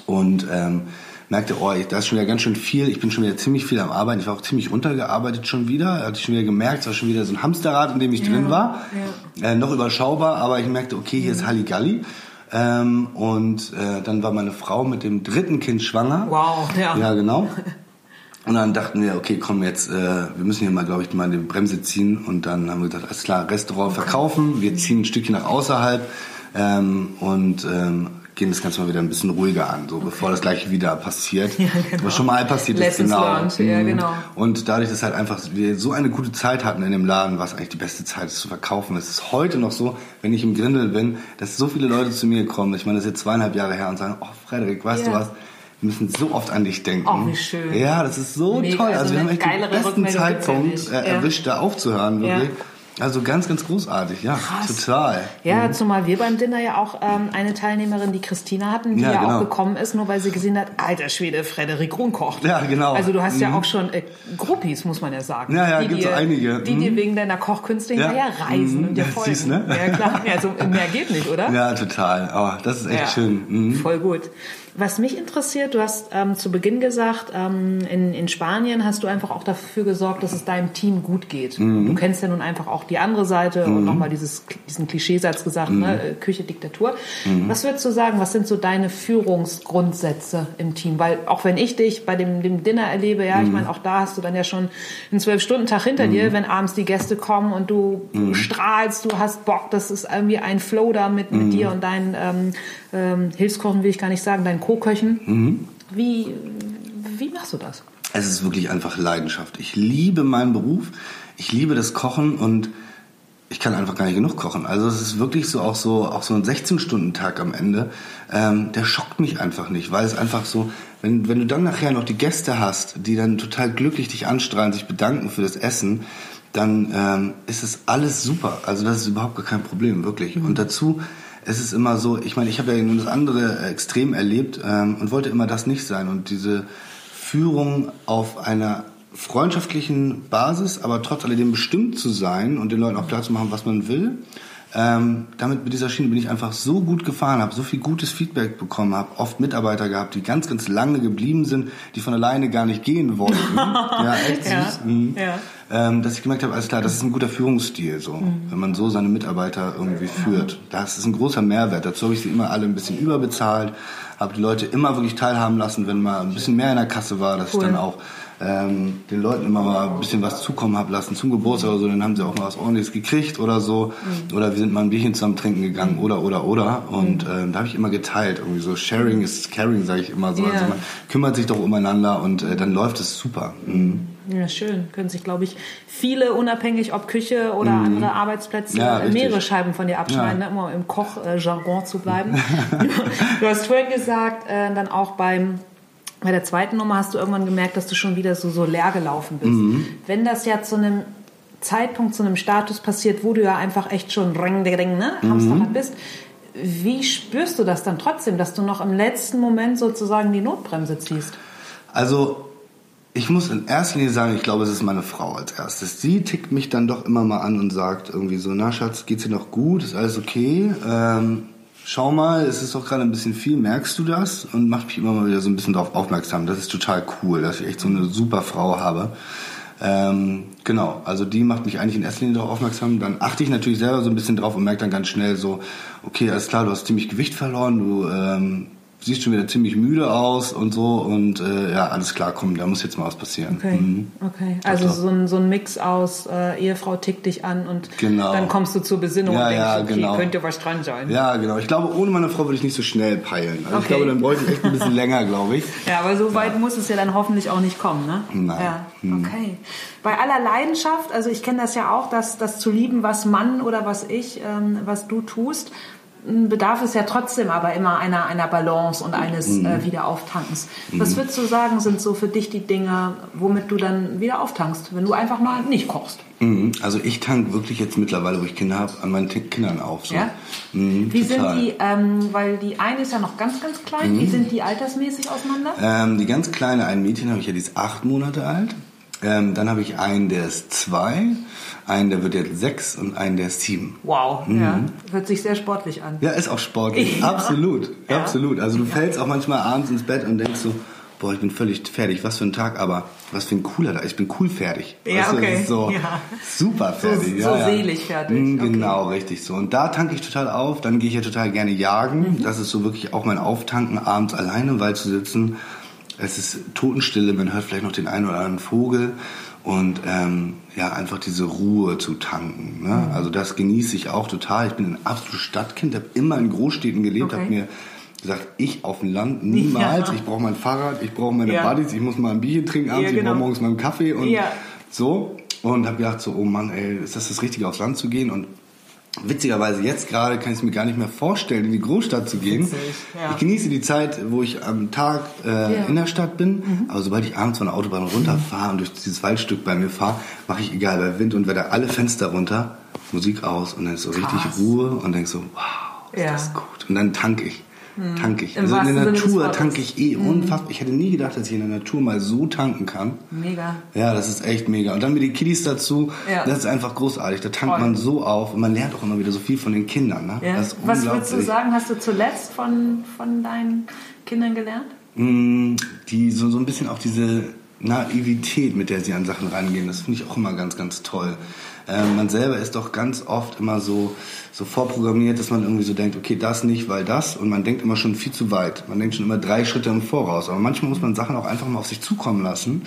Und ähm, merkte, oh, da ist schon wieder ganz schön viel, ich bin schon wieder ziemlich viel am Arbeiten, ich war auch ziemlich runtergearbeitet schon wieder, hatte ich schon wieder gemerkt, es war schon wieder so ein Hamsterrad, in dem ich ja, drin war, ja. äh, noch überschaubar, aber ich merkte, okay, hier mhm. ist Halligalli. Ähm, und äh, dann war meine Frau mit dem dritten Kind schwanger. Wow, ja. Ja, genau. Und dann dachten wir, okay, komm jetzt, äh, wir müssen hier mal, glaube ich, mal die Bremse ziehen. Und dann haben wir gesagt, alles klar, Restaurant verkaufen. Wir ziehen ein Stückchen nach außerhalb ähm, und ähm, gehen das Ganze mal wieder ein bisschen ruhiger an, so okay. bevor das gleiche wieder passiert. Ja, genau. Was schon mal passiert ist, genau. Learned. Ja, mhm. genau. Und dadurch, dass halt einfach wir so eine gute Zeit hatten in dem Laden, war es eigentlich die beste Zeit, es zu verkaufen. Es ist heute noch so, wenn ich im Grindel bin, dass so viele Leute zu mir kommen. Ich meine, das ist jetzt zweieinhalb Jahre her und sagen, oh Frederik, weißt yeah. du was? Wir müssen so oft an dich denken. Oh, wie schön. Ja, das ist so Mega, toll. Also, also wir haben echt den besten Zeitpunkt äh, erwischt, da aufzuhören, wirklich. Ja. Also ganz, ganz großartig, ja, Krass. total. Ja, mhm. zumal wir beim Dinner ja auch ähm, eine Teilnehmerin, die Christina hatten, die ja, ja genau. auch gekommen ist, nur weil sie gesehen hat, alter Schwede, Frederik Grun kocht. Ja, genau. Also du hast mhm. ja auch schon äh, Gruppis, muss man ja sagen. Ja, ja, gibt es einige. Die mhm. dir wegen deiner Kochkünste ja. hinterher reisen mhm. und dir folgen. Siehst, ne? Ja, klar. Also mehr geht nicht, oder? Ja, total. Oh, das ist echt ja. schön. Mhm. Voll gut. Was mich interessiert, du hast ähm, zu Beginn gesagt, ähm, in, in Spanien hast du einfach auch dafür gesorgt, dass es deinem Team gut geht. Mhm. Du kennst ja nun einfach auch die andere Seite mhm. und nochmal dieses, diesen Klischeesatz gesagt, mhm. ne? Äh, Küche, Diktatur. Mhm. Was würdest du sagen, was sind so deine Führungsgrundsätze im Team? Weil auch wenn ich dich bei dem, dem Dinner erlebe, ja, ich mhm. meine, auch da hast du dann ja schon einen Zwölf-Stunden-Tag hinter mhm. dir, wenn abends die Gäste kommen und du strahlst, du hast Bock, das ist irgendwie ein Flow da mit, mit dir und deinen ähm, ähm, Hilfskochen will ich gar nicht sagen, deinen Co-Köchen. Mhm. Wie, wie machst du das? Es ist wirklich einfach Leidenschaft. Ich liebe meinen Beruf, ich liebe das Kochen und ich kann einfach gar nicht genug kochen. Also es ist wirklich so auch so auch so ein 16-Stunden-Tag am Ende. Ähm, der schockt mich einfach nicht, weil es einfach so, wenn, wenn du dann nachher noch die Gäste hast, die dann total glücklich dich anstrahlen, sich bedanken für das Essen, dann ähm, ist es alles super. Also das ist überhaupt gar kein Problem, wirklich. Mhm. Und dazu es ist immer so, ich meine, ich habe ja nun das andere extrem erlebt ähm, und wollte immer das nicht sein. Und diese Führung auf einer freundschaftlichen Basis, aber trotz alledem bestimmt zu sein und den Leuten auch klar zu machen, was man will. Ähm, damit mit dieser Schiene bin ich einfach so gut gefahren, habe so viel gutes Feedback bekommen, habe oft Mitarbeiter gehabt, die ganz, ganz lange geblieben sind, die von alleine gar nicht gehen wollten. ja, echt süß. Ja, mhm. ja ähm, dass ich gemerkt habe, alles klar, das ist ein guter Führungsstil, so, mhm. wenn man so seine Mitarbeiter irgendwie führt. Das ist ein großer Mehrwert. Dazu habe ich sie immer alle ein bisschen überbezahlt, habe die Leute immer wirklich teilhaben lassen, wenn mal ein bisschen mehr in der Kasse war, dass cool. ich dann auch ähm, den Leuten immer mal ein bisschen was zukommen habe lassen zum Geburtstag oder so, dann haben sie auch mal was ordentliches gekriegt oder so. Mhm. Oder wir sind mal ein Bierchen zusammen trinken gegangen mhm. oder oder oder. Und ähm, da habe ich immer geteilt. Irgendwie so Sharing is caring, sage ich immer so. Yeah. Also man kümmert sich doch umeinander und äh, dann läuft es super. Mhm. Ja, schön. Können sich, glaube ich, viele, unabhängig ob Küche oder mhm. andere Arbeitsplätze, ja, mehrere Scheiben von dir abschneiden, ja. ne? immer im Kochjargon zu bleiben. du hast vorhin gesagt, äh, dann auch beim bei der zweiten Nummer hast du irgendwann gemerkt, dass du schon wieder so, so leer gelaufen bist. Mhm. Wenn das ja zu einem Zeitpunkt, zu einem Status passiert, wo du ja einfach echt schon ring, ring, ne, Hamsterrad mhm. bist, wie spürst du das dann trotzdem, dass du noch im letzten Moment sozusagen die Notbremse ziehst? Also ich muss in erster Linie sagen, ich glaube, es ist meine Frau als erstes. Sie tickt mich dann doch immer mal an und sagt irgendwie so, na Schatz, geht's dir noch gut? Ist alles okay? Ähm, schau mal, es ist doch gerade ein bisschen viel, merkst du das? Und macht mich immer mal wieder so ein bisschen darauf aufmerksam. Das ist total cool, dass ich echt so eine super Frau habe. Ähm, genau, also die macht mich eigentlich in erster Linie darauf aufmerksam. Dann achte ich natürlich selber so ein bisschen drauf und merke dann ganz schnell so, okay, alles klar, du hast ziemlich Gewicht verloren, du ähm, siehst schon wieder ziemlich müde aus und so und äh, ja, alles klar, komm, da muss jetzt mal was passieren. Okay, mhm. okay. Also so ein, so ein Mix aus äh, Ehefrau tickt dich an und genau. dann kommst du zur Besinnung ja, und denkst, ja, okay, genau. könnte was dran sein. Ja, genau. Ich glaube, ohne meine Frau würde ich nicht so schnell peilen. Also Okay. ich glaube, dann bräuchte ich echt ein bisschen länger, glaube ich. Ja, aber so weit muss es ja dann hoffentlich auch nicht kommen, ne? Nein. Ja, okay. Bei aller Leidenschaft, also ich kenne das ja auch, dass das zu lieben, was Mann oder was ich, ähm, was du tust, bedarf es ja trotzdem aber immer einer, einer Balance und eines äh, Wiederaufftankens. Was würdest du sagen, sind so für dich die Dinge, womit du dann wieder auftankst, wenn du einfach mal nicht kochst? Mhm. Also ich tank wirklich jetzt mittlerweile, wo ich Kinder habe, an meinen Kindern auf. So. Ja? Mhm, Wie total. sind die, ähm, weil die eine ist ja noch ganz, ganz klein, wie sind die altersmäßig auseinander? Ähm, die ganz kleine, ein Mädchen habe ich ja, die ist acht Monate alt. Ähm, dann habe ich einen, der ist zwei, einen, der wird jetzt sechs und einen, der ist sieben. Wow, ja. Hört sich sehr sportlich an. Ja, ist auch sportlich. Ja. Absolut. Ja. Absolut. Also du fällst auch manchmal abends ins Bett und denkst so, boah, ich bin völlig fertig. Was für ein Tag, aber was für ein cooler Tag. Ich bin cool fertig. Ja, Weißt du, okay. Das ist so Ja. super fertig. so ja, ja. selig fertig. Okay. Genau, richtig so. Und da tanke ich total auf. Dann gehe ich ja total gerne jagen. Mhm. Das ist so wirklich auch mein Auftanken, abends alleine im Wald zu sitzen. Es ist Totenstille, man hört vielleicht noch den einen oder anderen Vogel. Und ähm, ja, einfach diese Ruhe zu tanken. Mhm. Ne? Also das genieße ich auch total. Ich bin ein absolutes Stadtkind, habe immer in Großstädten gelebt, Okay. habe mir gesagt, ich auf dem Land niemals. Ja. Ich brauche mein Fahrrad, ich brauche meine Ja. Buddies, ich muss mal ein Bierchen trinken abends, Ja, ich genau. brauche morgens meinen Kaffee und so. Und habe gedacht so, oh Mann, ey, ist das das Richtige, aufs Land zu gehen? Und witzigerweise jetzt gerade kann ich es mir gar nicht mehr vorstellen, in die Großstadt zu gehen. Witzig, ja. Ich genieße die Zeit, wo ich am Tag äh, Ja. Mhm. in der Stadt bin. Aber sobald ich abends von der Autobahn runterfahre und durch dieses Waldstück bei mir fahre, mache ich egal bei Wind und Wetter alle Fenster runter, Musik aus und dann ist so richtig Krass. Ruhe und denk so, wow, ist Ja. Mhm. das gut. Und dann tanke ich. Tanke ich. Im Also in der Natur tanke ich eh unfassbar. Ich hätte nie gedacht, dass ich in der Natur mal so tanken kann. Mega. Ja, das ist echt mega. Und dann mit den Kiddies dazu, Ja. das ist einfach großartig. Da tankt Voll. man so auf und man lernt auch immer wieder so viel von den Kindern. Ne? Ja. Das ist Was würdest du sagen, hast du zuletzt von, von deinen Kindern gelernt? Mm, Die so, so ein bisschen auch diese Naivität, mit der sie an Sachen rangehen, das finde ich auch immer ganz, ganz toll. Ähm, man selber ist doch ganz oft immer so, so vorprogrammiert, dass man irgendwie so denkt, okay, das nicht, weil das. Und man denkt immer schon viel zu weit. Man denkt schon immer drei Schritte im Voraus. Aber manchmal muss man Sachen auch einfach mal auf sich zukommen lassen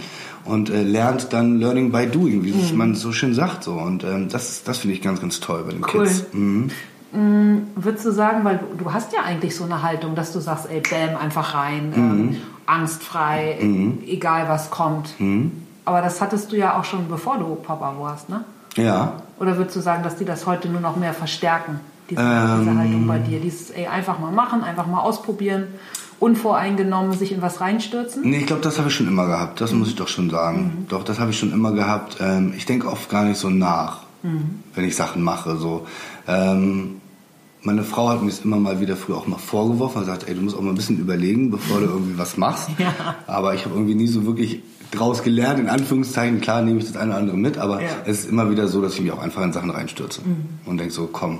und äh, lernt dann Learning by Doing, wie es man so schön sagt. So. Und ähm, das, das finde ich ganz, ganz toll bei den Cool. Kids. Mhm. Würdest du sagen, weil du, du hast ja eigentlich so eine Haltung, dass du sagst, ey, bam, einfach rein, Mhm. ähm, angstfrei, egal was kommt. Mhm. Aber das hattest du ja auch schon bevor du Papa warst, ne? Ja. Oder würdest du sagen, dass die das heute nur noch mehr verstärken, diese, Ähm. diese Haltung bei dir? Dieses, ey, einfach mal machen, einfach mal ausprobieren, unvoreingenommen sich in was reinstürzen? Nee, ich glaube, das habe ich schon immer gehabt. Das muss ich doch schon sagen. Doch, das habe ich schon immer gehabt. Ähm, ich denke oft gar nicht so nach, wenn ich Sachen mache. So. Ähm, meine Frau hat mir es immer mal wieder früher auch mal vorgeworfen und gesagt, ey, du musst auch mal ein bisschen überlegen, bevor du irgendwie was machst. Ja. Aber ich habe irgendwie nie so wirklich draus gelernt, in Anführungszeichen. Klar nehme ich das eine oder andere mit, aber Ja. es ist immer wieder so, dass ich mich auch einfach in Sachen reinstürze. Und denke so, komm,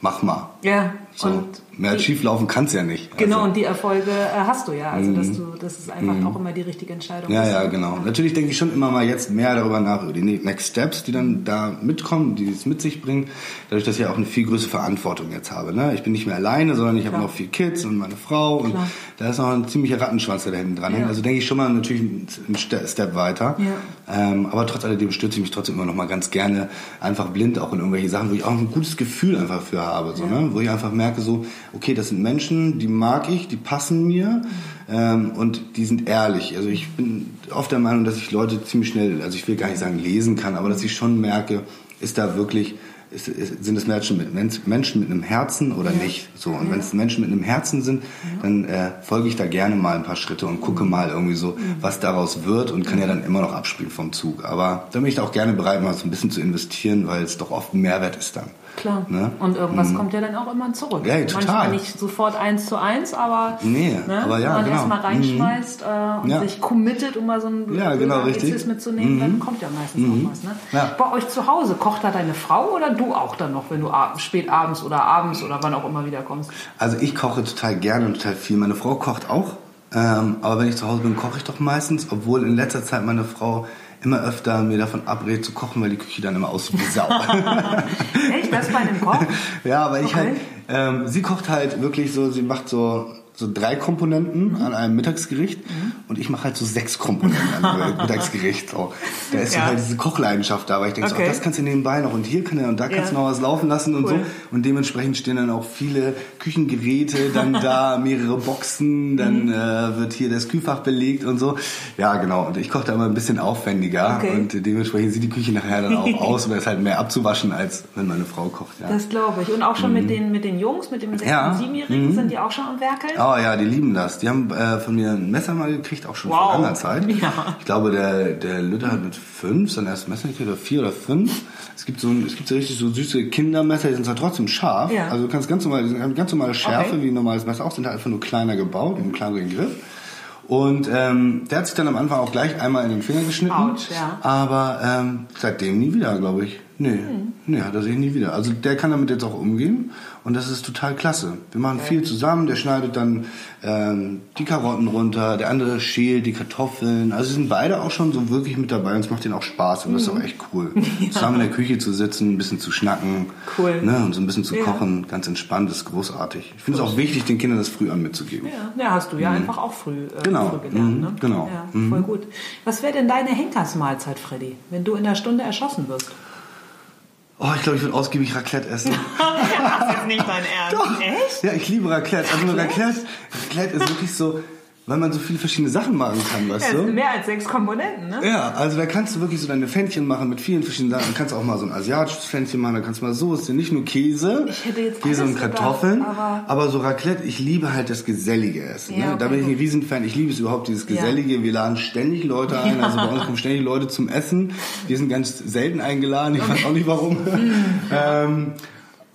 mach mal. Ja, So, und mehr als die- schief laufen kann es ja nicht. Genau, Also- und die Erfolge äh, hast du ja. Also, dass du, das ist einfach auch immer die richtige Entscheidung. Ja, ist. ja, genau. Natürlich denke ich schon immer mal jetzt mehr darüber nach, über die Next Steps, die dann da mitkommen, die es mit sich bringen. Dadurch, dass ich ja auch eine viel größere Verantwortung jetzt habe. Ne? Ich bin nicht mehr alleine, sondern ich habe Klar. noch vier Kids und meine Frau. Und Klar. da ist noch ein ziemlicher Rattenschwanz, der da hinten dran Ja. hängt. Also denke ich schon mal natürlich einen Ste- Step weiter. Ja. Ähm, aber trotz alledem stürze ich mich trotzdem immer noch mal ganz gerne einfach blind auch in irgendwelche Sachen, wo ich auch ein gutes Gefühl einfach für habe. So, ne? Wo ich einfach merke so, okay, das sind Menschen, die mag ich, die passen mir ähm, und die sind ehrlich. Also ich bin oft der Meinung, dass ich Leute ziemlich schnell, also ich will gar nicht sagen lesen kann, aber dass ich schon merke, ist da wirklich, ist, ist, sind es Menschen mit, Menschen mit einem Herzen oder Ja. nicht? So, und Ja. wenn es Menschen mit einem Herzen sind, dann äh, folge ich da gerne mal ein paar Schritte und gucke mal irgendwie so, was daraus wird und kann ja dann immer noch abspielen vom Zug. Aber da bin ich da auch gerne bereit, mal so ein bisschen zu investieren, weil es doch oft ein Mehrwert ist dann. Klar. Ne? Und irgendwas kommt ja dann auch immer zurück. Ja, total. Manchmal nicht sofort eins zu eins, aber Nee, ne, aber ja, wenn man genau. erstmal reinschmeißt äh, und Ja. sich committet, um mal so ein Ja, genau, richtig. Mitzunehmen, dann kommt ja meistens auch was. Ne? Ja. Bei euch zu Hause, kocht da deine Frau oder du auch dann noch, wenn du spät abends oder abends oder wann auch immer wieder kommst? Also ich koche total gerne und total viel. Meine Frau kocht auch. Ähm, aber wenn ich zu Hause bin, koche ich doch meistens, obwohl in letzter Zeit meine Frau immer öfter mir davon abrät zu kochen, weil die Küche dann immer aussieht wie Sau. Echt? Das bei einem Koch? ja, aber ich Okay. halt, ähm, sie kocht halt wirklich so, sie macht so so drei Komponenten mhm. an einem Mittagsgericht mhm. und ich mache halt so sechs Komponenten an einem Mittagsgericht. So. Da ist ja. halt diese Kochleidenschaft da, weil ich denke, okay. so, oh, das kannst du nebenbei noch und hier kann er und da kannst du noch was laufen lassen cool. und so. Und dementsprechend stehen dann auch viele Küchengeräte dann da, mehrere Boxen, dann mhm. äh, wird hier das Kühlfach belegt und so. Ja, genau. Und ich koche da immer ein bisschen aufwendiger okay. und dementsprechend sieht die Küche nachher dann auch aus, weil es halt mehr abzuwaschen, als wenn meine Frau kocht. Ja. Das glaube ich. Und auch schon mit, mhm. den, mit den Jungs, mit dem 6- ja. und 7-Jährigen, mhm. sind die auch schon am Werkeln? Oh ja, die lieben das. Die haben äh, von mir ein Messer mal gekriegt, auch schon wow. vor langer Zeit. Ja. Ich glaube, der, der Lütter hat mit fünf sein erstes Messer gekriegt, oder vier oder fünf. Es gibt so, es gibt so richtig so süße Kindermesser, die sind zwar trotzdem scharf. Ja. Also du kannst ganz normal, die sind ganz normale Schärfe okay. wie ein normales Messer auch, sind halt einfach nur kleiner gebaut, mit einem kleineren Griff. Und ähm, der hat sich dann am Anfang auch gleich einmal in den Finger geschnitten. Ouch, ja. Aber ähm, seitdem nie wieder, glaube ich. Nee, hm. nee, hat er sich nie wieder. Also der kann damit jetzt auch umgehen und das ist total klasse. Wir machen viel zusammen, der schneidet dann ähm, die Karotten runter, der andere schält die Kartoffeln. Also sind beide auch schon so wirklich mit dabei und es macht denen auch Spaß und das ist auch echt cool. ja. Zusammen in der Küche zu sitzen, ein bisschen zu schnacken cool. ne, und so ein bisschen zu ja. kochen, ganz entspannt, ist großartig. Ich finde es auch wichtig, den Kindern das früh an mitzugeben. Ja, ja hast du ja mhm. einfach auch früh, äh, genau. früh gelernt. Mhm. Ne? Genau. Ja, voll mhm. gut. Was wäre denn deine Henkersmahlzeit, Freddy, wenn du in der Stunde erschossen wirst? Oh, ich glaube, ich würde ausgiebig Raclette essen. das ist nicht dein Ernst. Doch. Echt? Ja, ich liebe Raclette. Also Raclette, Raclette ist wirklich so, weil man so viele verschiedene Sachen machen kann, weißt ja, du? Mehr als sechs Komponenten, ne? Ja, also da kannst du wirklich so deine Pfännchen machen mit vielen verschiedenen Sachen. Dann kannst du auch mal so ein asiatisches Pfännchen machen, dann kannst du mal Soße, nicht nur Käse, Käse und Kartoffeln, gedacht, aber, aber, so Raclette, ich liebe halt das gesellige Essen. Ja, ne? Da bin ich ein Riesenfan, ich liebe es überhaupt, dieses gesellige. Ja. Wir laden ständig Leute ein, also bei uns kommen ständig Leute zum Essen. Wir sind ganz selten eingeladen, ich okay. weiß auch nicht warum. ähm,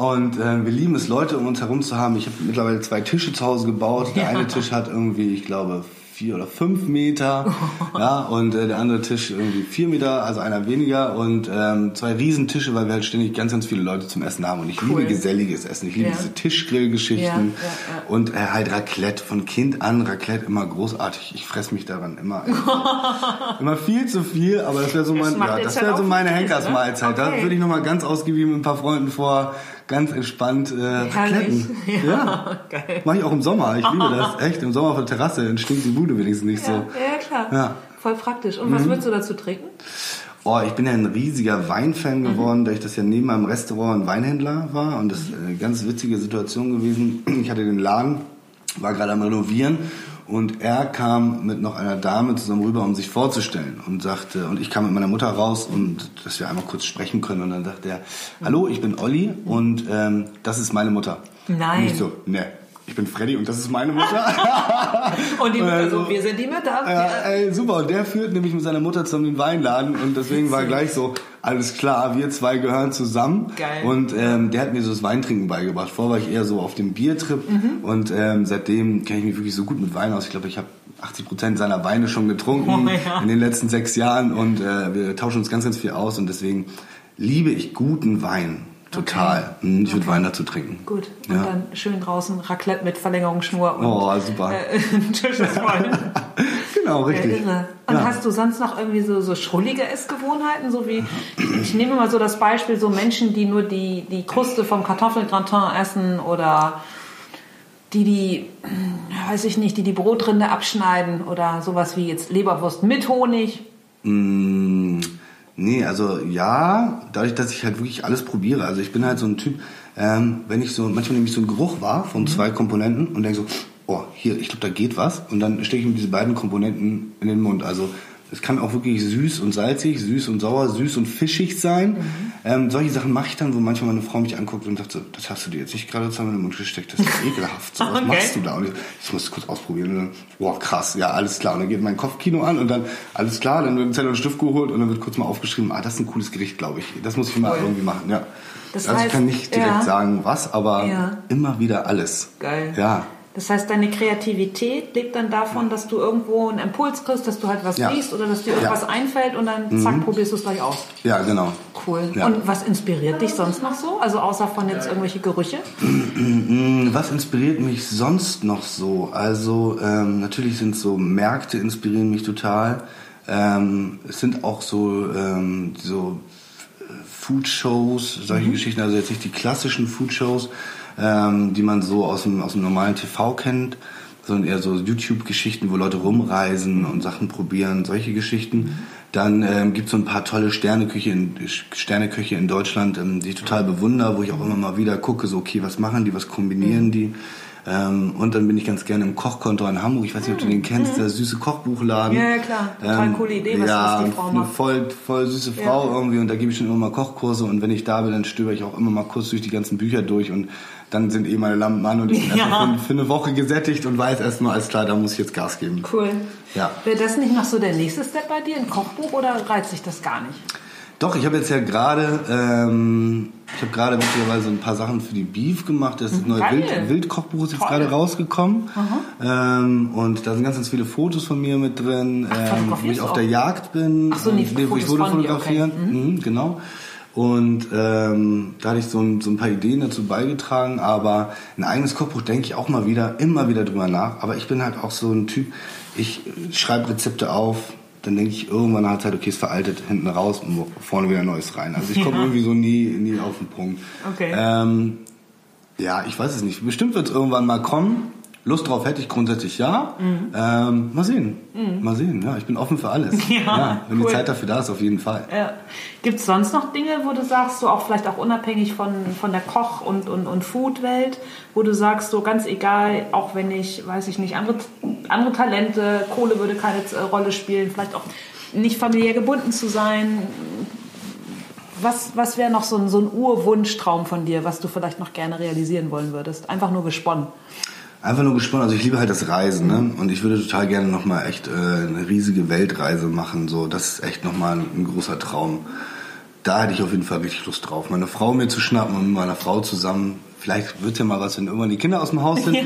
und äh, wir lieben es, Leute um uns herum zu haben. Ich habe mittlerweile zwei Tische zu Hause gebaut. Der ja. eine Tisch hat irgendwie, ich glaube, vier oder fünf Meter. ja, und äh, der andere Tisch irgendwie vier Meter, also einer weniger. Und ähm, zwei Riesentische, weil wir halt ständig ganz, ganz viele Leute zum Essen haben. Und ich cool. liebe geselliges Essen. Ich liebe ja. diese Tischgrillgeschichten. Ja, ja, und äh, halt Raclette. Von Kind an Raclette immer großartig. Ich fress mich daran immer. immer viel zu viel, aber das wäre so, mein, ja, das wär so meine Henkersmahlzeit. Okay. Da würde ich nochmal ganz ausgewiesen mit ein paar Freunden vor ganz entspannt äh, kletten. Ja, ja. geil. Mach ich auch im Sommer. Ich liebe das. Echt, im Sommer auf der Terrasse. Dann stinkt die Bude wenigstens nicht ja, so. Ja, klar. Ja. Voll praktisch. Und was mhm. würdest du dazu trinken? Oh, ich bin ja ein riesiger Weinfan mhm. geworden, mhm. da ich das ja neben meinem Restaurant ein Weinhändler war. Und das ist eine ganz witzige Situation gewesen. Ich hatte den Laden, war gerade am Renovieren und er kam mit noch einer Dame zusammen rüber, um sich vorzustellen und sagte, und ich kam mit meiner Mutter raus und dass wir einmal kurz sprechen können. Und dann sagte er, hallo, ich bin Olli und ähm, das ist meine Mutter. Nein. Und ich so, ne, ich bin Freddy und das ist meine Mutter. und die Mutter also, so, wir sind die Mütter. Ja, ey, super. Und der führt nämlich mit seiner Mutter zusammen den Weinladen und deswegen war gleich so, alles klar, wir zwei gehören zusammen. Geil. Und ähm, der hat mir so das Weintrinken beigebracht. Vorher war ich eher so auf dem Biertrip mhm. und ähm, seitdem kenne ich mich wirklich so gut mit Wein aus. Ich glaube, ich habe 80 Prozent seiner Weine schon getrunken oh, ja. in den letzten sechs Jahren und äh, wir tauschen uns ganz, ganz viel aus und deswegen liebe ich guten Wein. Total. Okay. Mhm, ich würde okay. Wein dazu trinken. Gut. Und ja. dann schön draußen Raclette mit Verlängerungsschnur und oh, super. Äh, Tisch ist voll. Genau, richtig. irre. Und ja. hast du sonst noch irgendwie so, so schrullige Essgewohnheiten? So wie, ich nehme mal so das Beispiel, so Menschen, die nur die, die Kruste vom Kartoffelgratin essen oder die die, weiß ich nicht, die die Brotrinde abschneiden oder sowas wie jetzt Leberwurst mit Honig. Mmh Nee, also ja, dadurch, dass ich halt wirklich alles probiere. Also ich bin halt so ein Typ, ähm, wenn ich so, manchmal nehme ich so einen Geruch wahr von mhm. zwei Komponenten und denke so, oh, hier, ich glaube, da geht was. Und dann stecke ich mir diese beiden Komponenten in den Mund. Also es kann auch wirklich süß und salzig, süß und sauer, süß und fischig sein. Mhm. Ähm, solche Sachen mache ich dann, wo manchmal meine Frau mich anguckt und sagt so, das hast du dir jetzt nicht gerade zusammen in den Mund gesteckt, das ist ekelhaft. So, was okay. machst du da? Und ich, ich muss kurz ausprobieren. Und dann, boah, krass, ja, alles klar. Und dann geht mein Kopfkino an und dann, alles klar, dann wird ein Zettel und Stift geholt und dann wird kurz mal aufgeschrieben, ah, das ist ein cooles Gericht, glaube ich. Das muss ich mal cool. irgendwie machen, ja. Das also heißt, ich kann nicht direkt ja. sagen, was, aber ja. immer wieder alles. Geil. Ja. Das heißt, deine Kreativität lebt dann davon, dass du irgendwo einen Impuls kriegst, dass du halt was ja. liest oder dass dir irgendwas ja. einfällt und dann zack, mhm. probierst du es gleich aus. Ja, genau. Cool. Ja. Und was inspiriert dich sonst noch so? Also außer von jetzt irgendwelche Gerüche? Was inspiriert mich sonst noch so? Also ähm, natürlich sind so Märkte inspirieren mich total. Ähm, es sind auch so, ähm, so äh, Food-Shows, solche mhm. Geschichten, also jetzt nicht die klassischen Food-Shows, ähm, die man so aus dem, aus dem normalen TV kennt. sondern eher so YouTube-Geschichten, wo Leute rumreisen und Sachen probieren, solche Geschichten. Dann ähm, gibt es so ein paar tolle Sterneküche in, Sterneköche in Deutschland, ähm, die ich total bewundere, wo ich auch immer mal wieder gucke, so okay, was machen die, was kombinieren mhm. die. Ähm, und dann bin ich ganz gerne im Kochkonto in Hamburg. Ich weiß nicht, ob du den kennst, der süße Kochbuchladen. Ja, ja klar. Total ähm, coole Idee, was, ja, was die Frau macht. Eine voll, voll süße Frau ja. irgendwie und da gebe ich schon immer mal Kochkurse und wenn ich da bin, dann stöber ich auch immer mal kurz durch die ganzen Bücher durch und dann sind eh meine Lampen an und ich bin ja. für, für, eine Woche gesättigt und weiß erstmal, alles klar, da muss ich jetzt Gas geben. Cool. Ja. Wäre das nicht noch so der nächste Step bei dir, ein Kochbuch oder reizt sich das gar nicht? Doch, ich habe jetzt ja gerade, ähm, ich habe gerade mittlerweile ein paar Sachen für die Beef gemacht. Das mhm, neue Wild, Wildkochbuch ist jetzt gerade rausgekommen. Ähm, und da sind ganz, ganz viele Fotos von mir mit drin, Ach, ähm, wo ich auf der Jagd bin, Ach so, nee, wo ich Foto fotografieren. Okay. Mhm. Mhm, genau. Und ähm, da hatte ich so ein, so ein paar Ideen dazu beigetragen, aber ein eigenes Kochbuch denke ich auch mal wieder, immer wieder drüber nach. Aber ich bin halt auch so ein Typ, ich schreibe Rezepte auf, dann denke ich irgendwann nach der Zeit, okay, es veraltet hinten raus und vorne wieder Neues rein. Also ich komme ja. irgendwie so nie, nie auf den Punkt. Okay. Ähm, ja, ich weiß es nicht. Bestimmt wird es irgendwann mal kommen. Lust drauf hätte ich grundsätzlich ja. Mhm. Ähm, mal sehen. Mhm. Mal sehen. Ja, ich bin offen für alles. Ja, ja wenn cool. die Zeit dafür da ist, auf jeden Fall. Ja. Gibt es sonst noch Dinge, wo du sagst, so auch vielleicht auch unabhängig von, von der Koch- und, und, und Food-Welt, wo du sagst, so ganz egal, auch wenn ich, weiß ich nicht, andere, andere Talente, Kohle würde keine äh, Rolle spielen, vielleicht auch nicht familiär gebunden zu sein. Was, was wäre noch so ein, so ein Urwunschtraum von dir, was du vielleicht noch gerne realisieren wollen würdest? Einfach nur gesponnen. Einfach nur gespannt. Also ich liebe halt das Reisen, ne? Und ich würde total gerne nochmal echt äh, eine riesige Weltreise machen. So, das ist echt nochmal ein, ein großer Traum. Da hätte ich auf jeden Fall richtig Lust drauf. Meine Frau mir zu schnappen und mit meiner Frau zusammen. Vielleicht wird ja mal was, wenn irgendwann die Kinder aus dem Haus sind.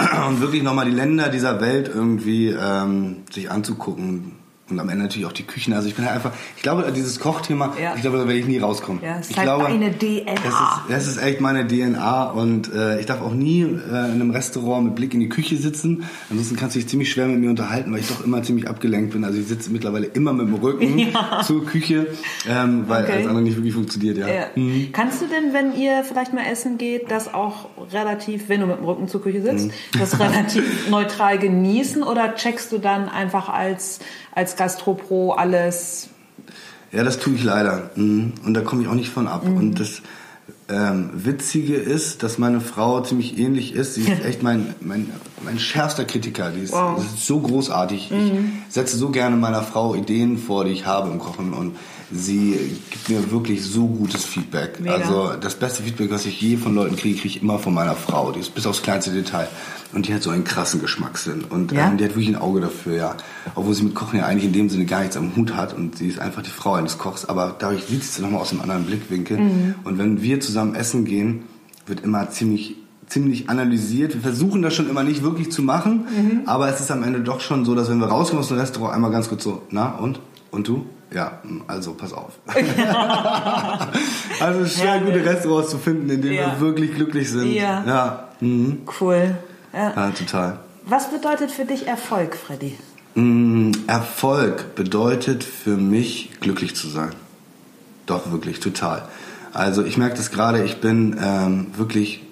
Ja. Und wirklich nochmal die Länder dieser Welt irgendwie ähm, sich anzugucken und am Ende natürlich auch die Küchen. Also ich bin halt einfach, ich glaube, dieses Kochthema, ja. ich glaube, da werde ich nie rauskommen. Ja, es ich ist halt glaube, eine DNA. Das ist, das ist echt meine DNA und äh, ich darf auch nie äh, in einem Restaurant mit Blick in die Küche sitzen. Ansonsten kannst du dich ziemlich schwer mit mir unterhalten, weil ich doch immer ziemlich abgelenkt bin. Also ich sitze mittlerweile immer mit dem Rücken ja. zur Küche, ähm, weil okay. alles andere nicht wirklich funktioniert. Ja. ja. Mhm. Kannst du denn, wenn ihr vielleicht mal essen geht, das auch relativ, wenn du mit dem Rücken zur Küche sitzt, mhm. das relativ neutral genießen oder checkst du dann einfach als als Gastropro alles. Ja, das tue ich leider. Mhm. Und da komme ich auch nicht von ab. Mhm. Und das ähm, Witzige ist, dass meine Frau ziemlich ähnlich ist. Sie ist echt mein, mein, mein schärfster Kritiker. Die ist, wow. ist so großartig. Mhm. Ich setze so gerne meiner Frau Ideen vor, die ich habe im Kochen. Und sie gibt mir wirklich so gutes Feedback. Mega. Also das beste Feedback, was ich je von Leuten kriege, kriege ich immer von meiner Frau. Die ist bis aufs kleinste Detail. Und die hat so einen krassen Geschmackssinn. Und ja? ähm, die hat wirklich ein Auge dafür, ja. Obwohl sie mit Kochen ja eigentlich in dem Sinne gar nichts am Hut hat. Und sie ist einfach die Frau eines Kochs. Aber dadurch sieht sie es nochmal aus einem anderen Blickwinkel. Mhm. Und wenn wir zusammen essen gehen, wird immer ziemlich ziemlich analysiert. Wir versuchen das schon immer nicht wirklich zu machen, mhm. aber es ist am Ende doch schon so, dass wenn wir rauskommen aus dem Restaurant, einmal ganz kurz so, na und? Und du? Ja, also pass auf. also es ist schwer, gute Restaurants zu finden, in denen ja. wir wirklich glücklich sind. Ja. ja. Mhm. Cool. Ja. ja. total. Was bedeutet für dich Erfolg, Freddy? Mhm. Erfolg bedeutet für mich, glücklich zu sein. Doch, wirklich, total. Also ich merke das gerade, ich bin ähm, wirklich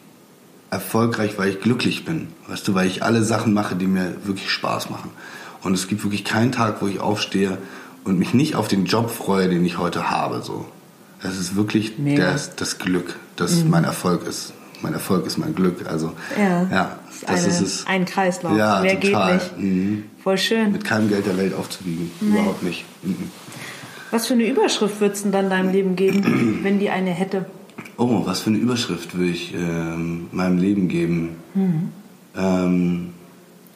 erfolgreich, weil ich glücklich bin. Weißt du, weil ich alle Sachen mache, die mir wirklich Spaß machen. Und es gibt wirklich keinen Tag, wo ich aufstehe und mich nicht auf den Job freue, den ich heute habe. So, es ist wirklich das, das Glück, das mhm. mein Erfolg ist. Mein Erfolg ist mein Glück. Also ja, ja das, das ist es. Ein Kreislauf. Ja, Mehr total. geht nicht. Mhm. Voll schön. Mit keinem Geld der Welt aufzuwiegen. Nee. Überhaupt nicht. Mhm. Was für eine Überschrift würdest du dann deinem Leben geben, wenn die eine hätte? Oh, was für eine Überschrift würde ich ähm, meinem Leben geben? Mhm. Ähm,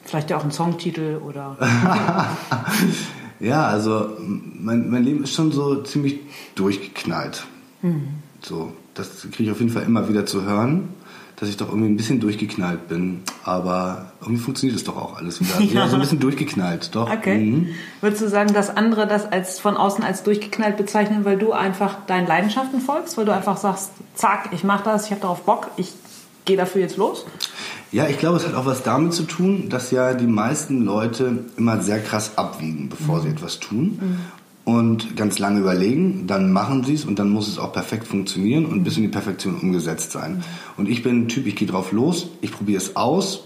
Vielleicht ja auch ein Songtitel oder. Ja, also mein, mein Leben ist schon so ziemlich durchgeknallt. Mhm. So, das kriege ich auf jeden Fall immer wieder zu hören, dass ich doch irgendwie ein bisschen durchgeknallt bin. Aber irgendwie funktioniert es doch auch alles wieder. ja. ja so ein bisschen durchgeknallt, doch. Okay. Mhm. Würdest du sagen, dass andere das als von außen als durchgeknallt bezeichnen, weil du einfach deinen Leidenschaften folgst, weil du einfach sagst, zack, ich mache das, ich habe darauf Bock, ich gehe dafür jetzt los? Ja, ich glaube, es hat auch was damit zu tun, dass ja die meisten Leute immer sehr krass abwiegen, bevor mhm. sie etwas tun. Mhm. Und ganz lange überlegen, dann machen sie es und dann muss es auch perfekt funktionieren und bis in die Perfektion umgesetzt sein. Mhm. Und ich bin ein Typ, ich gehe drauf los, ich probiere es aus,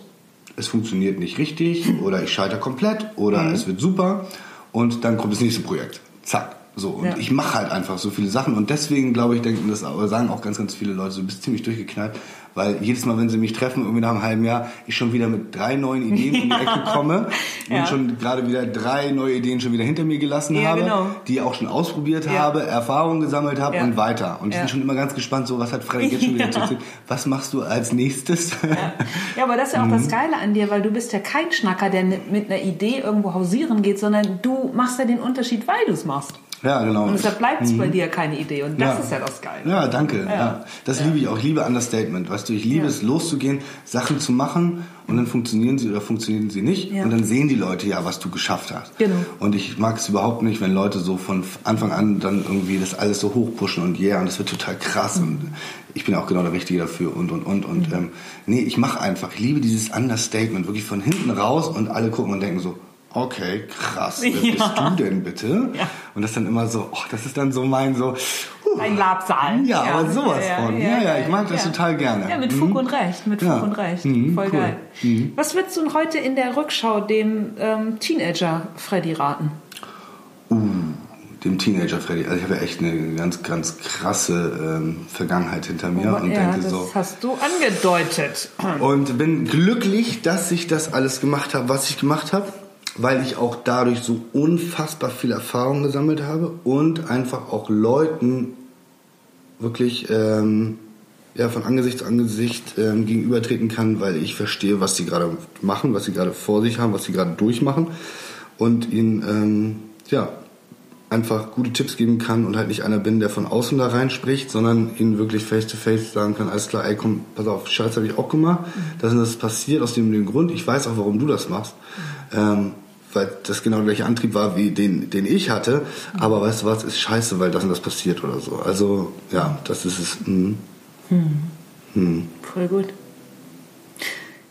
es funktioniert nicht richtig oder ich scheitere komplett oder mhm. es wird super und dann kommt das nächste Projekt. Zack. So, und ja. ich mache halt einfach so viele Sachen und deswegen glaube ich, denken das, aber sagen auch ganz, ganz viele Leute, du bist ziemlich durchgeknallt, weil jedes Mal, wenn sie mich treffen, irgendwie nach einem halben Jahr, ich schon wieder mit drei neuen Ideen ja. um die Ecke komme ja. und schon gerade wieder drei neue Ideen schon wieder hinter mir gelassen ja, habe, genau. die auch schon ausprobiert habe, Erfahrungen gesammelt habe und weiter. Und die sind schon immer ganz gespannt, so was hat Frank jetzt schon wieder zu erzählen. Was machst du als nächstes? Ja. aber das ist ja auch mhm. das Geile an dir, weil du bist ja kein Schnacker, der mit einer Idee irgendwo hausieren geht, sondern du machst ja den Unterschied, weil du es machst. Ja, genau. Und deshalb bleibt es mhm. bei dir keine Idee. Und das ja. ist ja das Geile. Ja, danke. Ja. ja. Das ja. liebe ich auch. Ich liebe Understatement. Weißt du, ich liebe es, loszugehen, Sachen zu machen und dann funktionieren sie oder funktionieren sie nicht. Und dann sehen die Leute ja, was du geschafft hast. Genau. Und ich mag es überhaupt nicht, wenn Leute so von Anfang an dann irgendwie das alles so hochpushen und yeah, und das wird total krass. Mhm. Und ich bin auch genau der Richtige dafür und, und, und. Und mhm. ähm, nee, ich mache einfach. Ich liebe dieses Understatement. Wirklich von hinten raus und alle gucken und denken so, okay, krass, wer ja. bist du denn bitte? Ja. Und das dann immer so, oh, das ist dann so mein so, uh, ein Labsaal. Ja, ja, aber sowas ja, von. Ja, ja, ich mag das total gerne. Ja, mit Fug mhm. und Recht, mit Fug und Recht. Mhm, Voll cool. geil. Mhm. Was würdest du heute in der Rückschau dem ähm, Teenager Freddy raten? Uh, dem Teenager Freddy. Also ich habe ja echt eine ganz, ganz krasse ähm, Vergangenheit hinter mir oh, und ja, denke das so. Das hast du angedeutet. Und bin glücklich, dass ich das alles gemacht habe, was ich gemacht habe weil ich auch dadurch so unfassbar viel Erfahrung gesammelt habe und einfach auch Leuten wirklich ähm, ja, von Angesicht zu Angesicht ähm, gegenübertreten kann, weil ich verstehe, was sie gerade machen, was sie gerade vor sich haben, was sie gerade durchmachen und ihnen ähm, ja, einfach gute Tipps geben kann und halt nicht einer bin, der von außen da reinspricht, sondern ihnen wirklich face to face sagen kann, alles klar, ey komm, pass auf, Scheiß habe ich auch gemacht, mhm. das ist das passiert aus dem, dem Grund, ich weiß auch, warum du das machst. Mhm. Ähm, weil das genau der gleiche Antrieb war wie den, den ich hatte. Aber weißt du was, ist scheiße, weil das und das passiert oder so. Also ja, das ist es. Hm. Hm. Hm. Voll gut.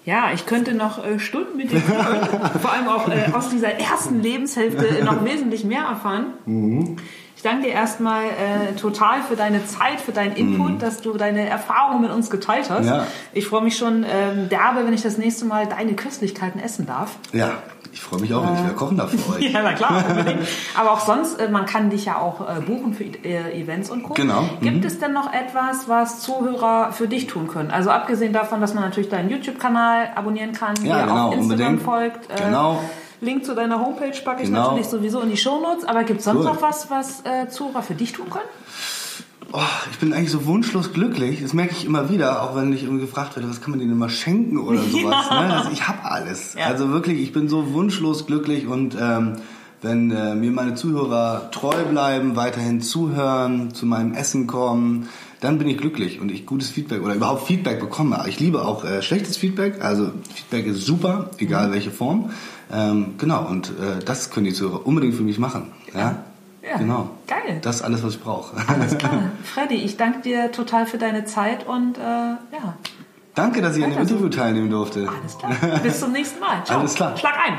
Ja, ich könnte noch äh, Stunden mit dir vor allem auch äh, aus dieser ersten Lebenshälfte noch wesentlich mehr erfahren. Mhm. Ich danke dir erstmal äh, total für deine Zeit, für deinen Input, mhm. dass du deine Erfahrungen mit uns geteilt hast. Ja. Ich freue mich schon ähm, derbe, wenn ich das nächste Mal deine Köstlichkeiten essen darf. Ja, ich freue mich auch, wenn ich wieder kochen darf für euch. ja, na klar, unbedingt. Aber auch sonst, äh, man kann dich ja auch äh, buchen für äh, Events und Co. Genau. Gibt mhm. es denn noch etwas, was Zuhörer für dich tun können? Also abgesehen davon, dass man natürlich deinen YouTube-Kanal abonnieren kann, ja, genau, auf Instagram unbedingt. folgt. Genau. Link zu deiner Homepage packe ich genau. natürlich sowieso in die Shownotes. Aber gibt es sonst cool. noch was, was äh, Zuhörer für dich tun können? Oh, ich bin eigentlich so wunschlos glücklich. Das merke ich immer wieder, auch wenn ich irgendwie gefragt werde, was kann man denen immer schenken oder sowas. Ja. Ne? Also ich habe alles. Ja. Also wirklich, ich bin so wunschlos glücklich und ähm, wenn äh, mir meine Zuhörer treu bleiben, weiterhin zuhören, zu meinem Essen kommen, dann bin ich glücklich und ich gutes Feedback oder überhaupt Feedback bekomme. Ich liebe auch äh, schlechtes Feedback, also Feedback ist super, egal mhm. welche Form. Ähm, genau, und äh, das können die Zuhörer unbedingt für mich machen. Ja? Ja, genau. Geil. Das ist alles, was ich brauche. Alles klar. Freddy, ich danke dir total für deine Zeit und äh, ja. Danke, dass ich an dem Interview teilnehmen durfte. Alles klar. Bis zum nächsten Mal. Ciao. Alles klar. Schlag ein.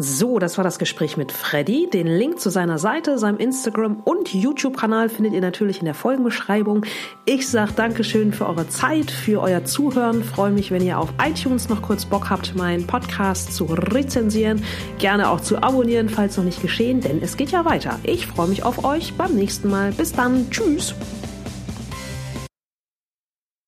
So, das war das Gespräch mit Freddy. Den Link zu seiner Seite, seinem Instagram und YouTube-Kanal findet ihr natürlich in der Folgenbeschreibung. Ich sage Dankeschön für eure Zeit, für euer Zuhören. Freue mich, wenn ihr auf iTunes noch kurz Bock habt, meinen Podcast zu rezensieren. Gerne auch zu abonnieren, falls noch nicht geschehen, denn es geht ja weiter. Ich freue mich auf euch beim nächsten Mal. Bis dann. Tschüss.